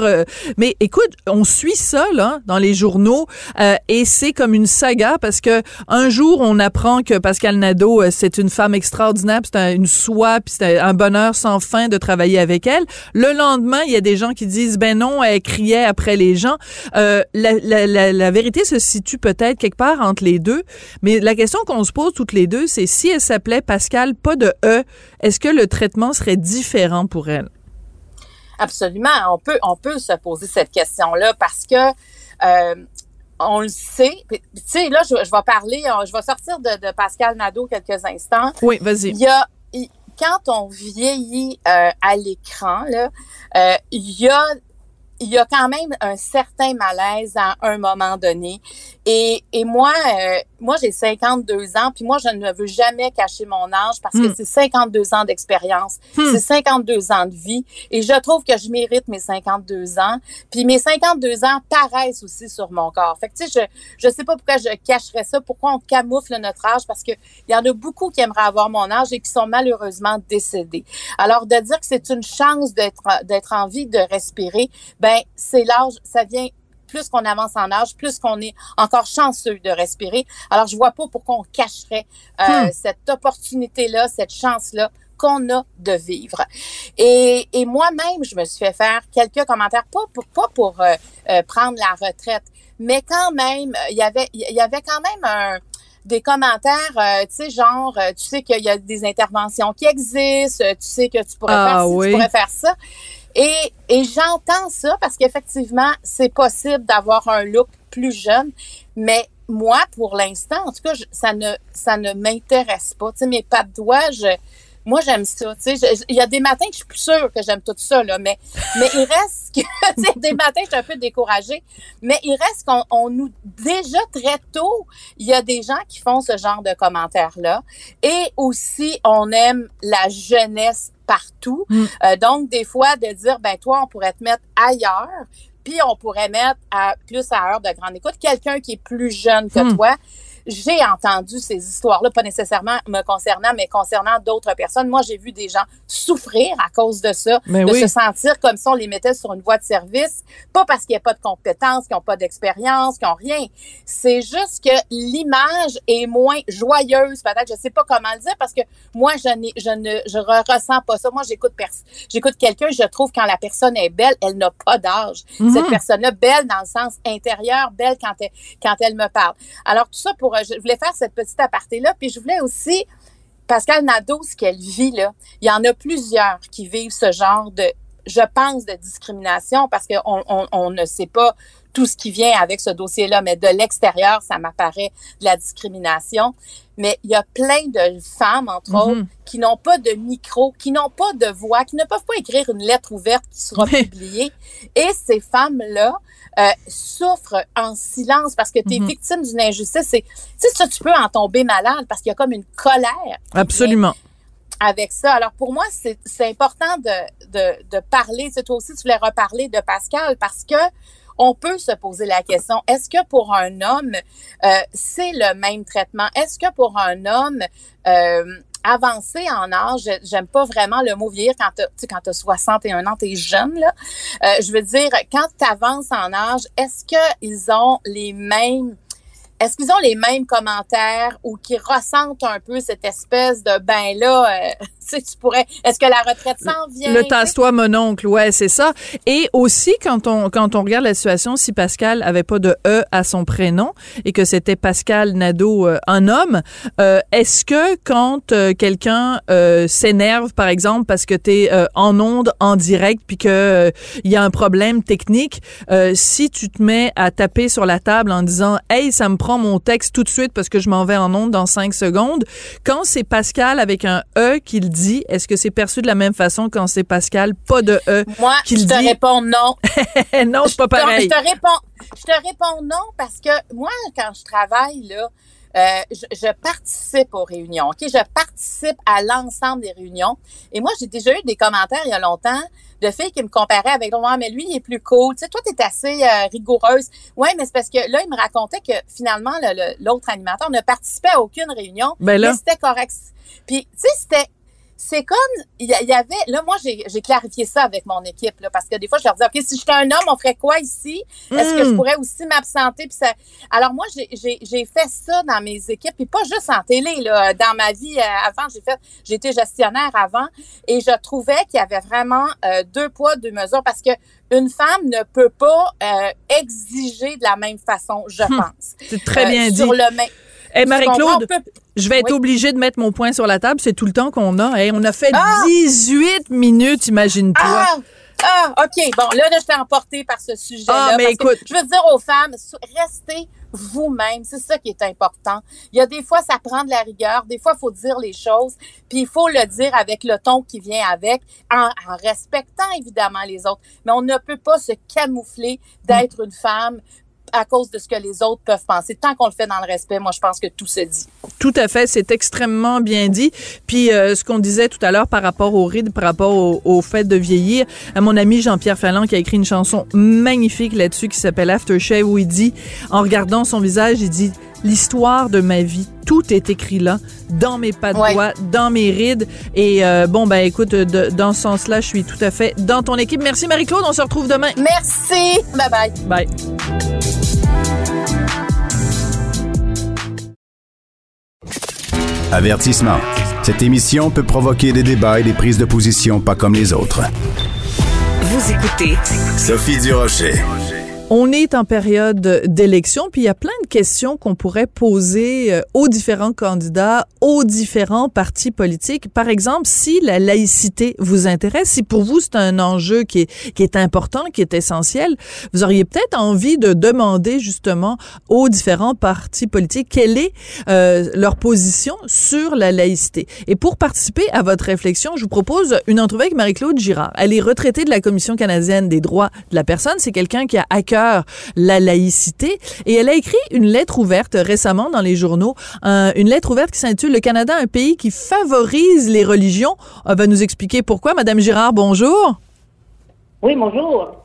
Mais écoute, on suit ça là dans les journaux. Euh, et c'est comme une saga parce que un jour, on apprend que Pascal Nadeau, euh, c'est une femme extraordinaire, c'est une soie, puis c'est un bonheur sans fin de travailler avec elle. Le lendemain, il y a des gens qui disent, ben non, elle criait après les gens. Euh, la, la, la, vérité se situe peut-être quelque part entre les deux, mais la question qu'on se pose toutes les deux, c'est si elle s'appelait Pascal, pas de E, est-ce que le traitement serait différent pour elle? Absolument, on peut on peut se poser cette question-là parce que on le sait. Tu sais, là, je, vais parler, euh, je vais sortir de, Pascal Nadeau quelques instants. Oui, vas-y. Il y a, quand on vieillit euh, à l'écran, là, euh, il y a il y a quand même un certain malaise à un moment donné. Et, et moi, euh, moi j'ai 52 ans, puis moi, je ne veux jamais cacher mon âge parce que hmm. c'est 52 ans d'expérience, hmm. c'est 52 ans de vie. Et je trouve que je mérite mes 52 ans. Puis mes 52 ans paraissent aussi sur mon corps. Fait que, tu sais, je, je sais pas pourquoi je cacherais ça, pourquoi on camoufle notre âge, parce que il y en a beaucoup qui aimeraient avoir mon âge et qui sont malheureusement décédés. Alors, de dire que c'est une chance d'être, d'être en vie, de respirer, ben c'est l'âge, ça vient plus qu'on avance en âge, plus qu'on est encore chanceux de respirer. Alors, je vois pas pourquoi on cacherait euh, hmm. cette opportunité-là, cette chance-là qu'on a de vivre. Et, et moi-même, je me suis fait faire quelques commentaires, pas pour, pas pour euh, euh, prendre la retraite, mais quand même, il y avait, il y avait quand même un, des commentaires, tu sais, genre, tu sais qu'il y a des interventions qui existent, tu sais que tu pourrais ah faire ci, tu pourrais faire ça. Et, j'entends ça parce qu'effectivement, c'est possible d'avoir un look plus jeune, mais moi, pour l'instant, en tout cas, ça ne ça ne m'intéresse pas. Tu sais, mes pas de doigts, moi, j'aime ça. Tu sais, il y a des matins que je suis plus sûre que j'aime tout ça, là, mais, mais il reste que, tu sais, des matins, je suis un peu découragée, mais il reste qu'on on nous, déjà très tôt, il y a des gens qui font ce genre de commentaires-là. Et aussi, on aime la jeunesse partout. Mm. Euh, donc, des fois, de dire, ben toi, on pourrait te mettre ailleurs, puis on pourrait mettre à plus à heure de grande écoute quelqu'un qui est plus jeune que mm. toi j'ai entendu ces histoires-là, pas nécessairement me concernant, mais concernant d'autres personnes. Moi, j'ai vu des gens souffrir à cause de ça, de se sentir comme si on les mettait sur une voie de service, pas parce qu'il n'y a pas de compétences, qu'ils n'ont pas d'expérience, qu'ils n'ont rien. C'est juste que l'image est moins joyeuse, peut-être, je sais pas comment le dire, parce que moi, je, je ne je ressens pas ça. Moi, j'écoute j'écoute quelqu'un, je trouve quand la personne est belle, elle n'a pas d'âge. Mhm. Cette personne-là, belle dans le sens intérieur, belle quand elle, quand elle me parle. Alors, tout ça pour, je voulais faire cette petite aparté-là, puis je voulais aussi Pascal Nadeau, ce qu'elle vit, là, il y en a plusieurs qui vivent ce genre de, je pense, de discrimination parce qu'on on, on ne sait pas tout ce qui vient avec ce dossier-là, mais de l'extérieur, ça m'apparaît de la discrimination. Mais il y a plein de femmes, entre mm-hmm. autres, qui n'ont pas de micro, qui n'ont pas de voix, qui ne peuvent pas écrire une lettre ouverte qui sera publiée. Et ces femmes-là, euh, souffrent en silence parce que tu es mm-hmm. victime d'une injustice. C'est, ça, tu peux en tomber malade parce qu'il y a comme une colère. Absolument. Avec ça. Alors, pour moi, c'est, important de, de, de parler. C'est toi aussi, tu voulais reparler de Pascal parce que on peut se poser la question, est-ce que pour un homme, euh, c'est le même traitement? Est-ce que pour un homme, euh, avancé en âge, j'aime pas vraiment le mot vieillir quand tu quand as 61 ans, tu es jeune là. Euh, je veux dire quand tu avances en âge, est-ce qu'ils ont les mêmes est-ce qu'ils ont les mêmes commentaires ou qu'ils ressentent un peu cette espèce de ben là, euh, tu pourrais. Est-ce que la retraite s'en vient Le tasse-toi mon oncle, ouais, c'est ça. Et aussi quand on quand on regarde la situation, si Pascal avait pas de e à son prénom et que c'était Pascal Nadeau, euh, un homme, euh, est-ce que quand quelqu'un s'énerve, par exemple, parce que tu es en onde, en direct, puis que il y a un problème technique, si tu te mets à taper sur la table en disant, hey, ça me prends mon texte tout de suite parce que je m'en vais en onde dans cinq secondes. Quand c'est Pascal avec un E qui le dit, est-ce que c'est perçu de la même façon quand c'est Pascal pas de E Moi, je te réponds non. non, c'est pas pareil. Je te réponds, je te réponds non parce que moi, quand je travaille là, euh, je, participe aux réunions, ok? Je participe à l'ensemble des réunions. Et moi, j'ai déjà eu des commentaires il y a longtemps de filles qui me comparaient avec moi, mais lui, il est plus cool. Tu sais, toi, tu es assez euh, rigoureuse. Ouais, mais c'est parce que là, il me racontait que finalement, l'autre animateur ne participait à aucune réunion. Ben mais c'était correct. Puis, tu sais, c'était c'est comme il y, avait là moi j'ai clarifié ça avec mon équipe là parce que des fois je leur dis ok si j'étais un homme on ferait quoi ici? Est-ce que je hmm. pourrais aussi m'absenter? Ça alors moi j'ai fait ça dans mes équipes puis pas juste en télé là. Dans ma vie euh, avant j'ai fait j'étais gestionnaire avant et je trouvais qu'il y avait vraiment euh, deux poids deux mesures parce que une femme ne peut pas euh, exiger de la même façon je hmm. pense. C'est très bien dit. sur le même Hey, Marie-Claude, je vais être obligée de mettre mon point sur la table. C'est tout le temps qu'on a. Hey, on a fait 18 ah! minutes, imagine-toi. Ah! ah! OK. Bon, là, je t'ai emporté par ce sujet-là. Ah, mais écoute. Je veux dire aux femmes, restez vous-même. C'est ça qui est important. Il y a des fois, ça prend de la rigueur. Des fois, il faut dire les choses. Puis il faut le dire avec le ton qui vient avec, en, en respectant évidemment les autres. Mais on ne peut pas se camoufler d'être une femme à cause de ce que les autres peuvent penser. Tant qu'on le fait dans le respect, moi, je pense que tout se dit. Tout à fait, c'est extrêmement bien dit. Puis euh, ce qu'on disait tout à l'heure par rapport au rides, par rapport au, fait de vieillir, à mon ami Jean-Pierre Falland qui a écrit une chanson magnifique là-dessus qui s'appelle Aftershave où il dit, en regardant son visage, il dit l'histoire de ma vie. Tout est écrit là, dans mes pas de doigts, dans mes rides. Et euh, bon, ben écoute, dans ce sens-là, je suis tout à fait dans ton équipe. Merci Marie-Claude, on se retrouve demain. Merci. Bye bye. Bye. Avertissement. Cette émission peut provoquer des débats et des prises de position pas comme les autres. Vous écoutez Sophie Durocher. On est en période d'élection, puis il y a plein de questions qu'on pourrait poser euh, aux différents candidats, aux différents partis politiques. Par exemple, si la laïcité vous intéresse, si pour vous c'est un enjeu qui est, qui est important, qui est essentiel, vous auriez peut-être envie de demander justement aux différents partis politiques quelle est euh, leur position sur la laïcité. Et pour participer à votre réflexion, je vous propose une entrevue avec Marie-Claude Girard. Elle est retraitée de la Commission canadienne des droits de la personne. C'est quelqu'un qui a la laïcité. Et elle a écrit une lettre ouverte récemment dans les journaux, une lettre ouverte qui s'intitule Le Canada, un pays qui favorise les religions. Elle va nous expliquer pourquoi. Madame Girard, bonjour. Oui, bonjour.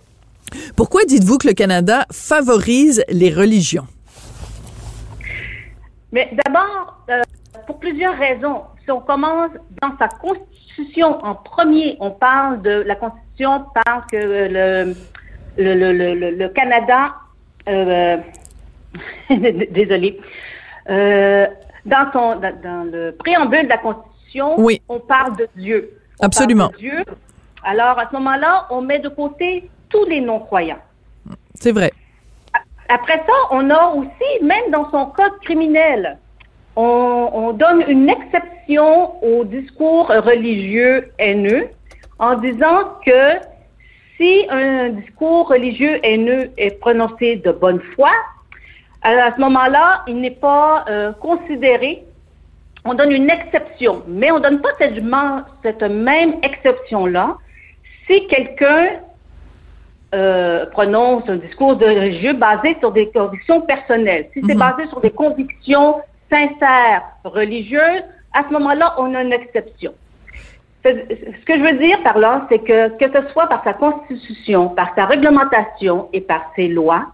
Pourquoi dites-vous que le Canada favorise les religions? Mais d'abord, euh, pour plusieurs raisons. Si on commence dans sa constitution en premier, on parle de la constitution parle que le le, le, le, Canada, euh, désolé, euh, dans son dans, le préambule de la constitution, on parle de Dieu. Absolument. Dieu. Alors à ce moment-là, on met de côté tous les non-croyants. C'est vrai. Après ça, on a aussi, même dans son code criminel, on, donne une exception au discours religieux haineux en disant que si un discours religieux haineux est prononcé de bonne foi, à ce moment-là, il n'est pas euh, considéré. On donne une exception, mais on ne donne pas cette, cette même exception-là si quelqu'un euh, prononce un discours de religieux basé sur des convictions personnelles. Si c'est mhm. basé sur des convictions sincères religieuses, à ce moment-là, on a une exception. Ce que je veux dire par là, c'est que que ce soit par sa constitution, par sa réglementation et par ses lois,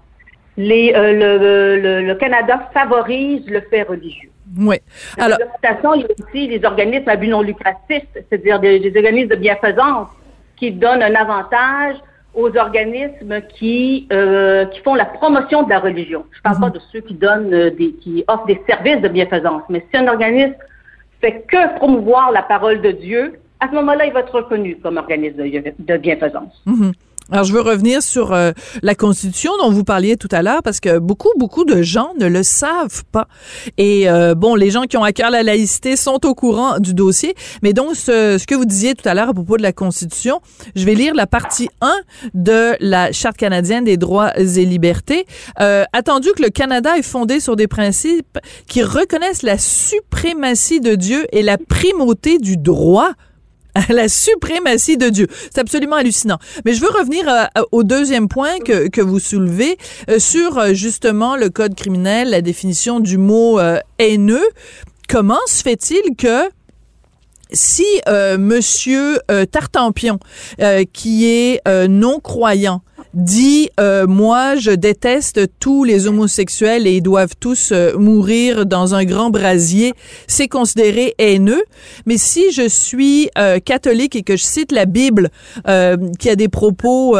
les, euh, le, le, Canada favorise le fait religieux. Oui. La réglementation, il y a aussi les organismes à but non lucratif, c'est-à-dire des, des, organismes de bienfaisance qui donnent un avantage aux organismes qui euh, qui font la promotion de la religion. Je parle pas mhm. de ceux qui donnent euh, des qui offrent des services de bienfaisance, mais si un organisme fait que promouvoir la parole de Dieu, à ce moment-là, il va être reconnu comme organisme de, bienfaisance. Mhm. Alors, je veux revenir sur euh, la Constitution dont vous parliez tout à l'heure, parce que beaucoup, beaucoup de gens ne le savent pas. Et euh, bon, les gens qui ont à cœur la laïcité sont au courant du dossier. Mais donc, ce, ce que vous disiez tout à l'heure à propos de la Constitution, je vais lire la partie 1 de la Charte canadienne des droits et libertés. Euh, attendu que le Canada est fondé sur des principes qui reconnaissent la suprématie de Dieu et la primauté du droit la suprématie de Dieu. C'est absolument hallucinant. Mais je veux revenir euh, au deuxième point que, que vous soulevez euh, sur euh, justement le code criminel, la définition du mot haineux. Comment se fait-il que si Monsieur Tartampion, qui est non croyant, dit euh, moi je déteste tous les homosexuels et ils doivent tous euh, mourir dans un grand brasier, c'est considéré haineux. Mais si je suis euh, catholique et que je cite la Bible qui a des propos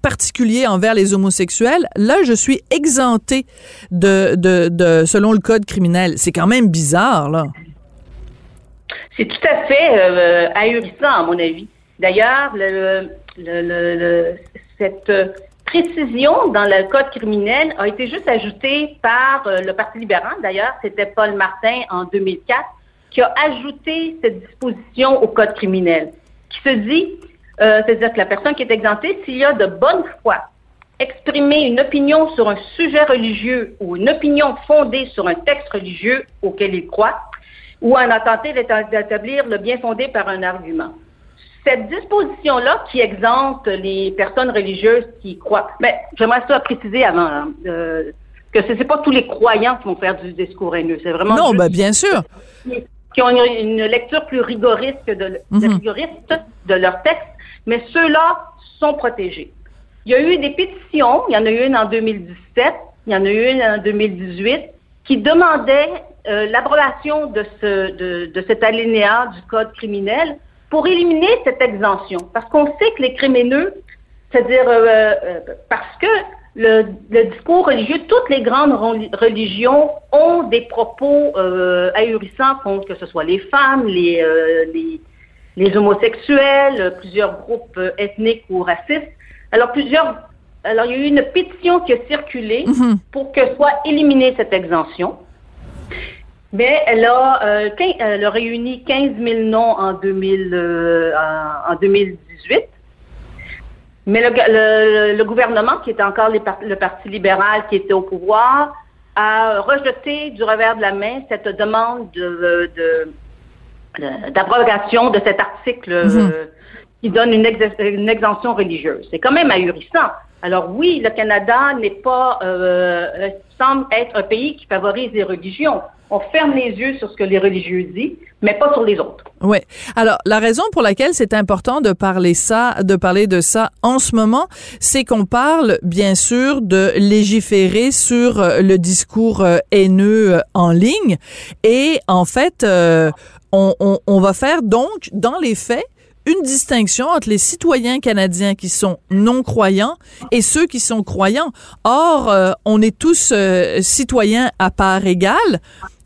particuliers envers les homosexuels, là je suis exempté de, de, de selon le code criminel. C'est quand même bizarre là. C'est tout à fait ahurissant à mon avis. D'ailleurs, le, le, le, cette euh, précision dans le code criminel a été juste ajoutée par euh, le Parti libéral. D'ailleurs, c'était Paul Martin en 2004 qui a ajouté cette disposition au code criminel, qui se dit, euh, c'est-à-dire que la personne qui est exemptée, s'il y a de bonne foi, exprimer une opinion sur un sujet religieux ou une opinion fondée sur un texte religieux auquel il croit, ou en tenter d'établir le bien fondé par un argument cette disposition-là qui exempte les personnes religieuses qui croient, mais j'aimerais ça préciser avant hein, euh, que ce n'est pas tous les croyants qui vont faire du discours haineux. C'est vraiment non, ben, bien sûr qui, ont une, lecture plus rigoriste de, mhm. rigoriste de leur texte, mais ceux-là sont protégés. Il y a eu des pétitions, il y en a eu une en 2017, il y en a eu une en 2018, qui demandaient euh, l'abrogation de, ce, de, de cet alinéa du code criminel pour éliminer cette exemption. Parce qu'on sait que les crimineux, c'est-à-dire euh, euh, parce que le, discours religieux, toutes les grandes religions ont des propos ahurissants contre que ce soit les femmes, les, les, homosexuels, plusieurs groupes ethniques ou racistes. Alors plusieurs, alors il y a eu une pétition qui a circulé mm-hmm. pour que soit éliminée cette exemption. Mais elle a, euh, elle a réuni 15 000 noms en, 2000, euh, en, 2018. Mais le, le, gouvernement, qui était encore le Parti libéral qui était au pouvoir, a rejeté du revers de la main cette demande de, d'abrogation de, cet article mm-hmm. euh, qui donne une, une exemption religieuse. C'est quand même ahurissant. Alors oui, le Canada n'est pas euh, semble être un pays qui favorise les religions. On ferme les yeux sur ce que les religieux disent, mais pas sur les autres. Oui. Alors la raison pour laquelle c'est important de parler ça, de parler de ça en ce moment, c'est qu'on parle bien sûr de légiférer sur euh, le discours euh, haineux en ligne et en fait on, on, on va faire donc dans les faits une distinction entre les citoyens canadiens qui sont non croyants et ceux qui sont croyants. Or, euh, on est tous euh, citoyens à part égale.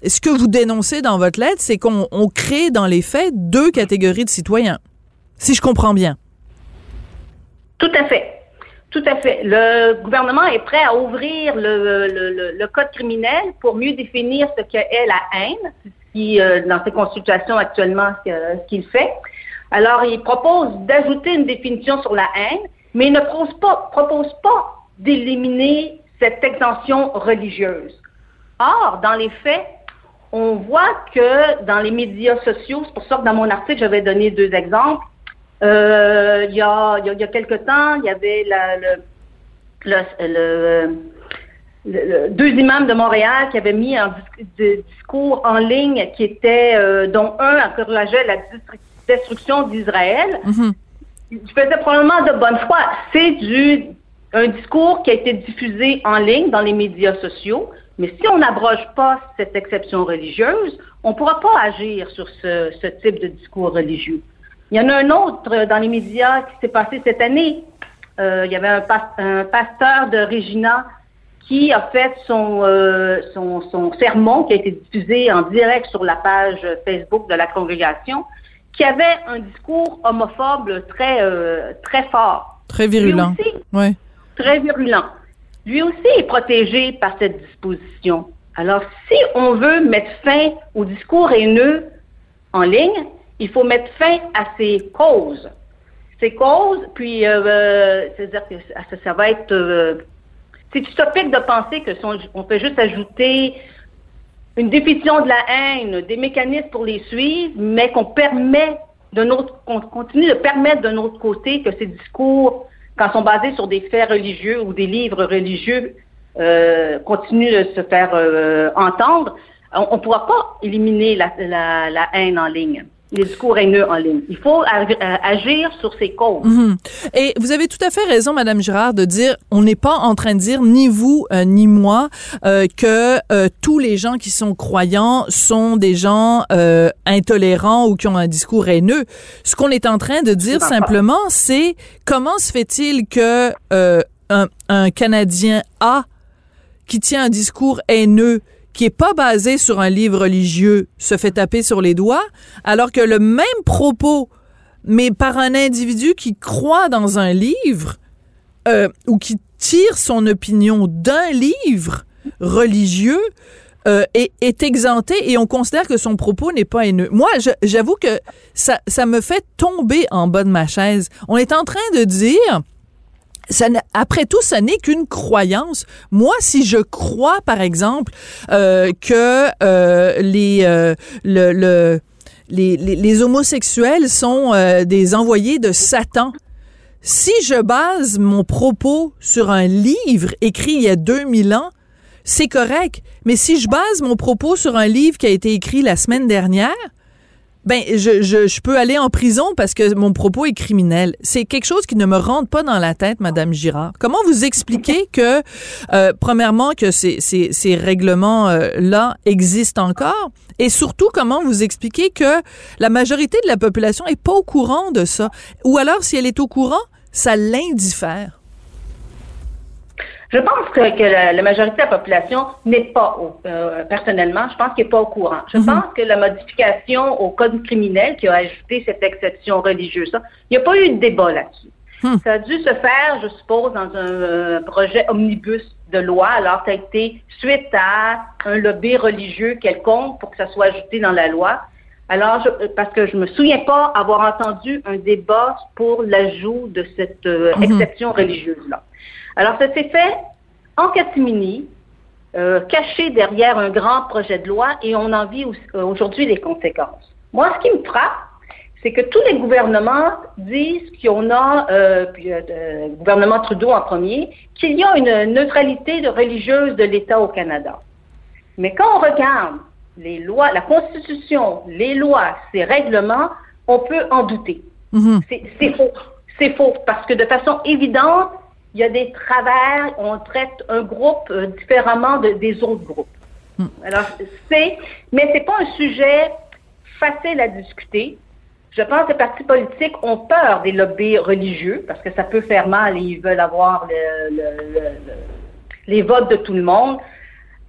Ce que vous dénoncez dans votre lettre, c'est qu'on crée dans les faits deux catégories de citoyens, si je comprends bien. Tout à fait. Tout à fait. Le gouvernement est prêt à ouvrir le, code criminel pour mieux définir ce qu'est la haine, ce qui, euh, dans ses consultations actuellement, ce qu'il fait. Alors, il propose d'ajouter une définition sur la haine, mais il ne propose pas, propose pas d'éliminer cette exemption religieuse. Or, dans les faits, on voit que dans les médias sociaux, c'est pour ça que dans mon article, j'avais donné deux exemples. Euh, il, y a, il, y a, quelque temps, il y avait le, deux imams de Montréal qui avaient mis un discours en ligne qui était, euh, dont un encourageait la destruction d'Israël, mm faisais probablement de bonne foi. C'est du un discours qui a été diffusé en ligne dans les médias sociaux, mais si on n'abroge pas cette exception religieuse, on ne pourra pas agir sur ce, type de discours religieux. Il y en a un autre dans les médias qui s'est passé cette année. Euh, il y avait un, pasteur de Regina qui a fait son, euh, son, son sermon qui a été diffusé en direct sur la page Facebook de la congrégation qui avait un discours homophobe très, euh, très fort. Très virulent. Oui. Très virulent. Lui aussi est protégé par cette disposition. Alors, si on veut mettre fin au discours haineux en ligne, il faut mettre fin à ses causes. Ces causes, puis, euh, euh c'est-à-dire que ça, ça, va être... Euh, c'est utopique de penser que si on, on peut juste ajouter une définition de la haine, des mécanismes pour les suivre, mais qu'on permet de notre, qu'on continue de permettre d'un autre côté que ces discours, quand sont basés sur des faits religieux ou des livres religieux, euh, continuent de se faire euh, entendre, on ne pourra pas éliminer la haine en ligne les discours haineux en ligne. Il faut euh, agir sur ces causes. Mhm. Et vous avez tout à fait raison, Madame Girard, de dire on n'est pas en train de dire ni vous euh, ni moi euh, que tous les gens qui sont croyants sont des gens intolérants ou qui ont un discours haineux. Ce qu'on est en train de dire simplement, c'est comment se fait-il que un, un Canadien A qui tient un discours haineux qui est pas basé sur un livre religieux se fait taper sur les doigts, alors que le même propos, mais par un individu qui croit dans un livre euh, ou qui tire son opinion d'un livre religieux, euh, est, est, exempté et on considère que son propos n'est pas haineux. Moi, j'avoue que ça, ça me fait tomber en bas de ma chaise. On est en train de dire après tout, ce n'est qu'une croyance. Moi, si je crois, par exemple, euh, que euh, les, euh, le, les, les, homosexuels sont des envoyés de Satan, si je base mon propos sur un livre écrit il y a 2000 ans, c'est correct. Mais si je base mon propos sur un livre qui a été écrit la semaine dernière, ben je, je, je, peux aller en prison parce que mon propos est criminel. C'est quelque chose qui ne me rentre pas dans la tête, Madame Girard. Comment vous expliquez que, euh, premièrement, que ces, ces, ces règlements-là euh, existent encore? Et surtout, comment vous expliquez que la majorité de la population est pas au courant de ça? Ou alors, si elle est au courant, ça l'indiffère? Je pense que, la, majorité de la population n'est pas, au, euh, personnellement, je pense qu'elle n'est pas au courant. Je mhm. pense que la modification au code criminel qui a ajouté cette exception religieuse, il n'y a pas eu de débat là-dessus. Hmm. Ça a dû se faire, je suppose, dans un euh, projet omnibus de loi, alors ça a été suite à un lobby religieux quelconque pour que ça soit ajouté dans la loi. Alors, je, parce que je me souviens pas avoir entendu un débat pour l'ajout de cette euh, mhm. exception religieuse-là. Alors, ça s'est fait en catimini, euh, caché derrière un grand projet de loi et on en vit euh, aujourd'hui les conséquences. Moi, ce qui me frappe, c'est que tous les gouvernements disent qu'on a, euh, puis, euh, gouvernement Trudeau en premier, qu'il y a une neutralité religieuse de l'État au Canada. Mais quand on regarde les lois, la Constitution, les lois, ces règlements, on peut en douter. Mhm. C'est faux. C'est faux parce que de façon évidente, il y a des travers, on traite un groupe euh, différemment des autres groupes. Hmm. Alors, c'est, mais c'est pas un sujet facile à discuter. Je pense que les partis politiques ont peur des lobbies religieux parce que ça peut faire mal et ils veulent avoir les votes de tout le monde.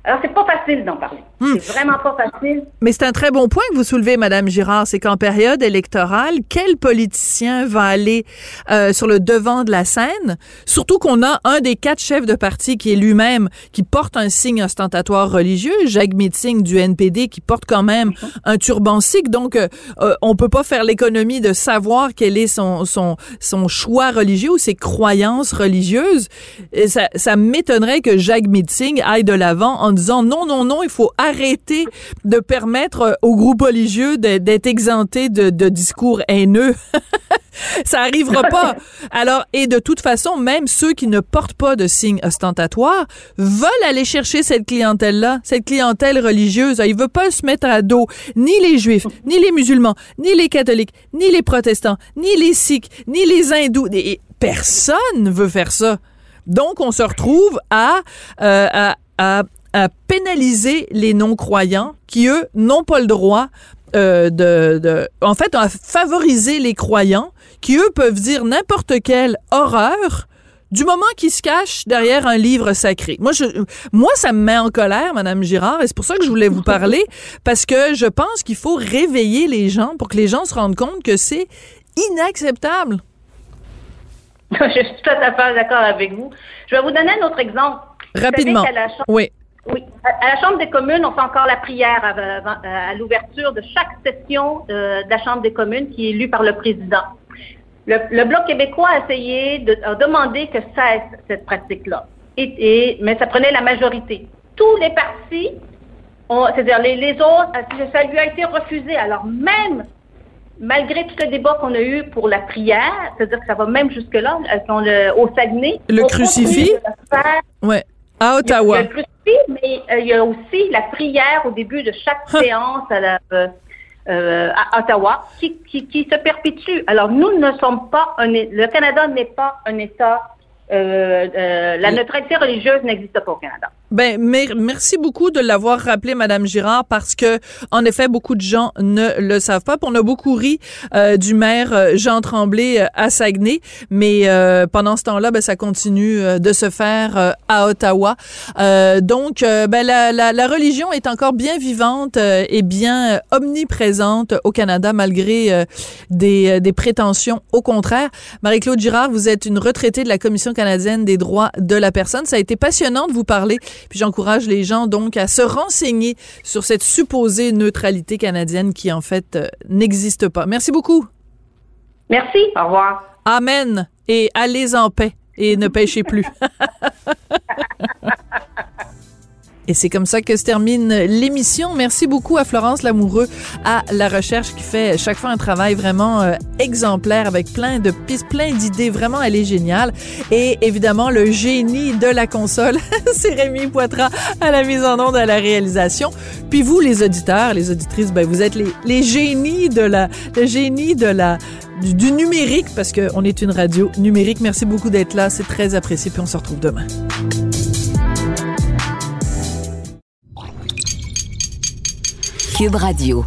Alors, c'est pas facile d'en parler. Hmm. C'est vraiment pas facile. Mais c'est un très bon point que vous soulevez, Madame Girard, c'est qu'en période électorale, quel politicien va aller euh, sur le devant de la scène, surtout qu'on a un des quatre chefs de parti qui est lui-même, qui porte un signe ostentatoire religieux, Jacques Meeting du NPD, qui porte quand même un turban sikh, donc euh, euh, on peut pas faire l'économie de savoir quel est son, son, son choix religieux ou ses croyances religieuses. Et ça, ça m'étonnerait que Jacques Meeting aille de l'avant en disant non, non, non, il faut arrêter de permettre aux groupes religieux d'être exemptés de, de discours haineux. ça arrivera pas. Alors, et de toute façon, même ceux qui ne portent pas de signes ostentatoires veulent aller chercher cette clientèle-là, cette clientèle religieuse. Ils veulent pas se mettre à dos ni les juifs, ni les musulmans, ni les catholiques, ni les protestants, ni les sikhs, ni les hindous. Et personne veut faire ça. Donc, on se retrouve à, euh, à, à à pénaliser les non-croyants qui, eux, n'ont pas le droit euh, de, de, En fait, à favoriser les croyants qui, eux, peuvent dire n'importe quelle horreur du moment qu'ils se cachent derrière un livre sacré. Moi, je, moi, ça me met en colère, Madame Girard, et c'est pour ça que je voulais vous parler, parce que je pense qu'il faut réveiller les gens pour que les gens se rendent compte que c'est inacceptable. je suis tout à fait d'accord avec vous. Je vais vous donner un autre exemple. Rapidement. Oui. Oui. À la Chambre des communes, on fait encore la prière à, l'ouverture de chaque session de, la Chambre des communes qui est élue par le président. Le, Bloc québécois a essayé de demander que cesse cette pratique-là. Et, mais ça prenait la majorité. Tous les partis, c'est-à-dire les, autres, ça lui a été refusé. Alors même, malgré tout le débat qu'on a eu pour la prière, c'est-à-dire que ça va même jusque-là, euh, au Saguenay. Le crucifix? Ouais. À Ottawa. A, le crucifix, mais euh, il y a aussi la prière au début de chaque séance à, la, euh, euh, à Ottawa qui, qui, qui, se perpétue. Alors, nous ne sommes pas un... Le Canada n'est pas un État... la neutralité religieuse n'existe pas au Canada. Ben, merci beaucoup de l'avoir rappelé, Madame Girard, parce que, en effet, beaucoup de gens ne le savent pas. on a beaucoup ri euh, du maire euh, Jean Tremblay euh, à Saguenay, mais pendant ce temps-là, ben, ça continue de se faire à Ottawa. donc, ben, la, la, la, religion est encore bien vivante et bien omniprésente au Canada, malgré des, des prétentions au contraire. Marie-Claude Girard, vous êtes une retraitée de la Commission canadienne des droits de la personne. Ça a été passionnant de vous parler puis j'encourage les gens donc à se renseigner sur cette supposée neutralité canadienne qui en fait euh, n'existe pas. Merci beaucoup. Merci, au revoir. Amen et allez en paix et ne pêchez plus. Et c'est comme ça que se termine l'émission. Merci beaucoup à Florence Lamoureux à la recherche qui fait chaque fois un travail vraiment euh, exemplaire avec plein de pistes, plein d'idées. Vraiment, elle est géniale. Et évidemment, le génie de la console, c'est Rémi Poitras à la mise en onde, à la réalisation. Puis vous, les auditeurs, les auditrices, ben vous êtes les, les génies de la, le génie de la, du, du numérique parce qu'on est une radio numérique. Merci beaucoup d'être là. C'est très apprécié. Puis on se retrouve demain. Cube Radio.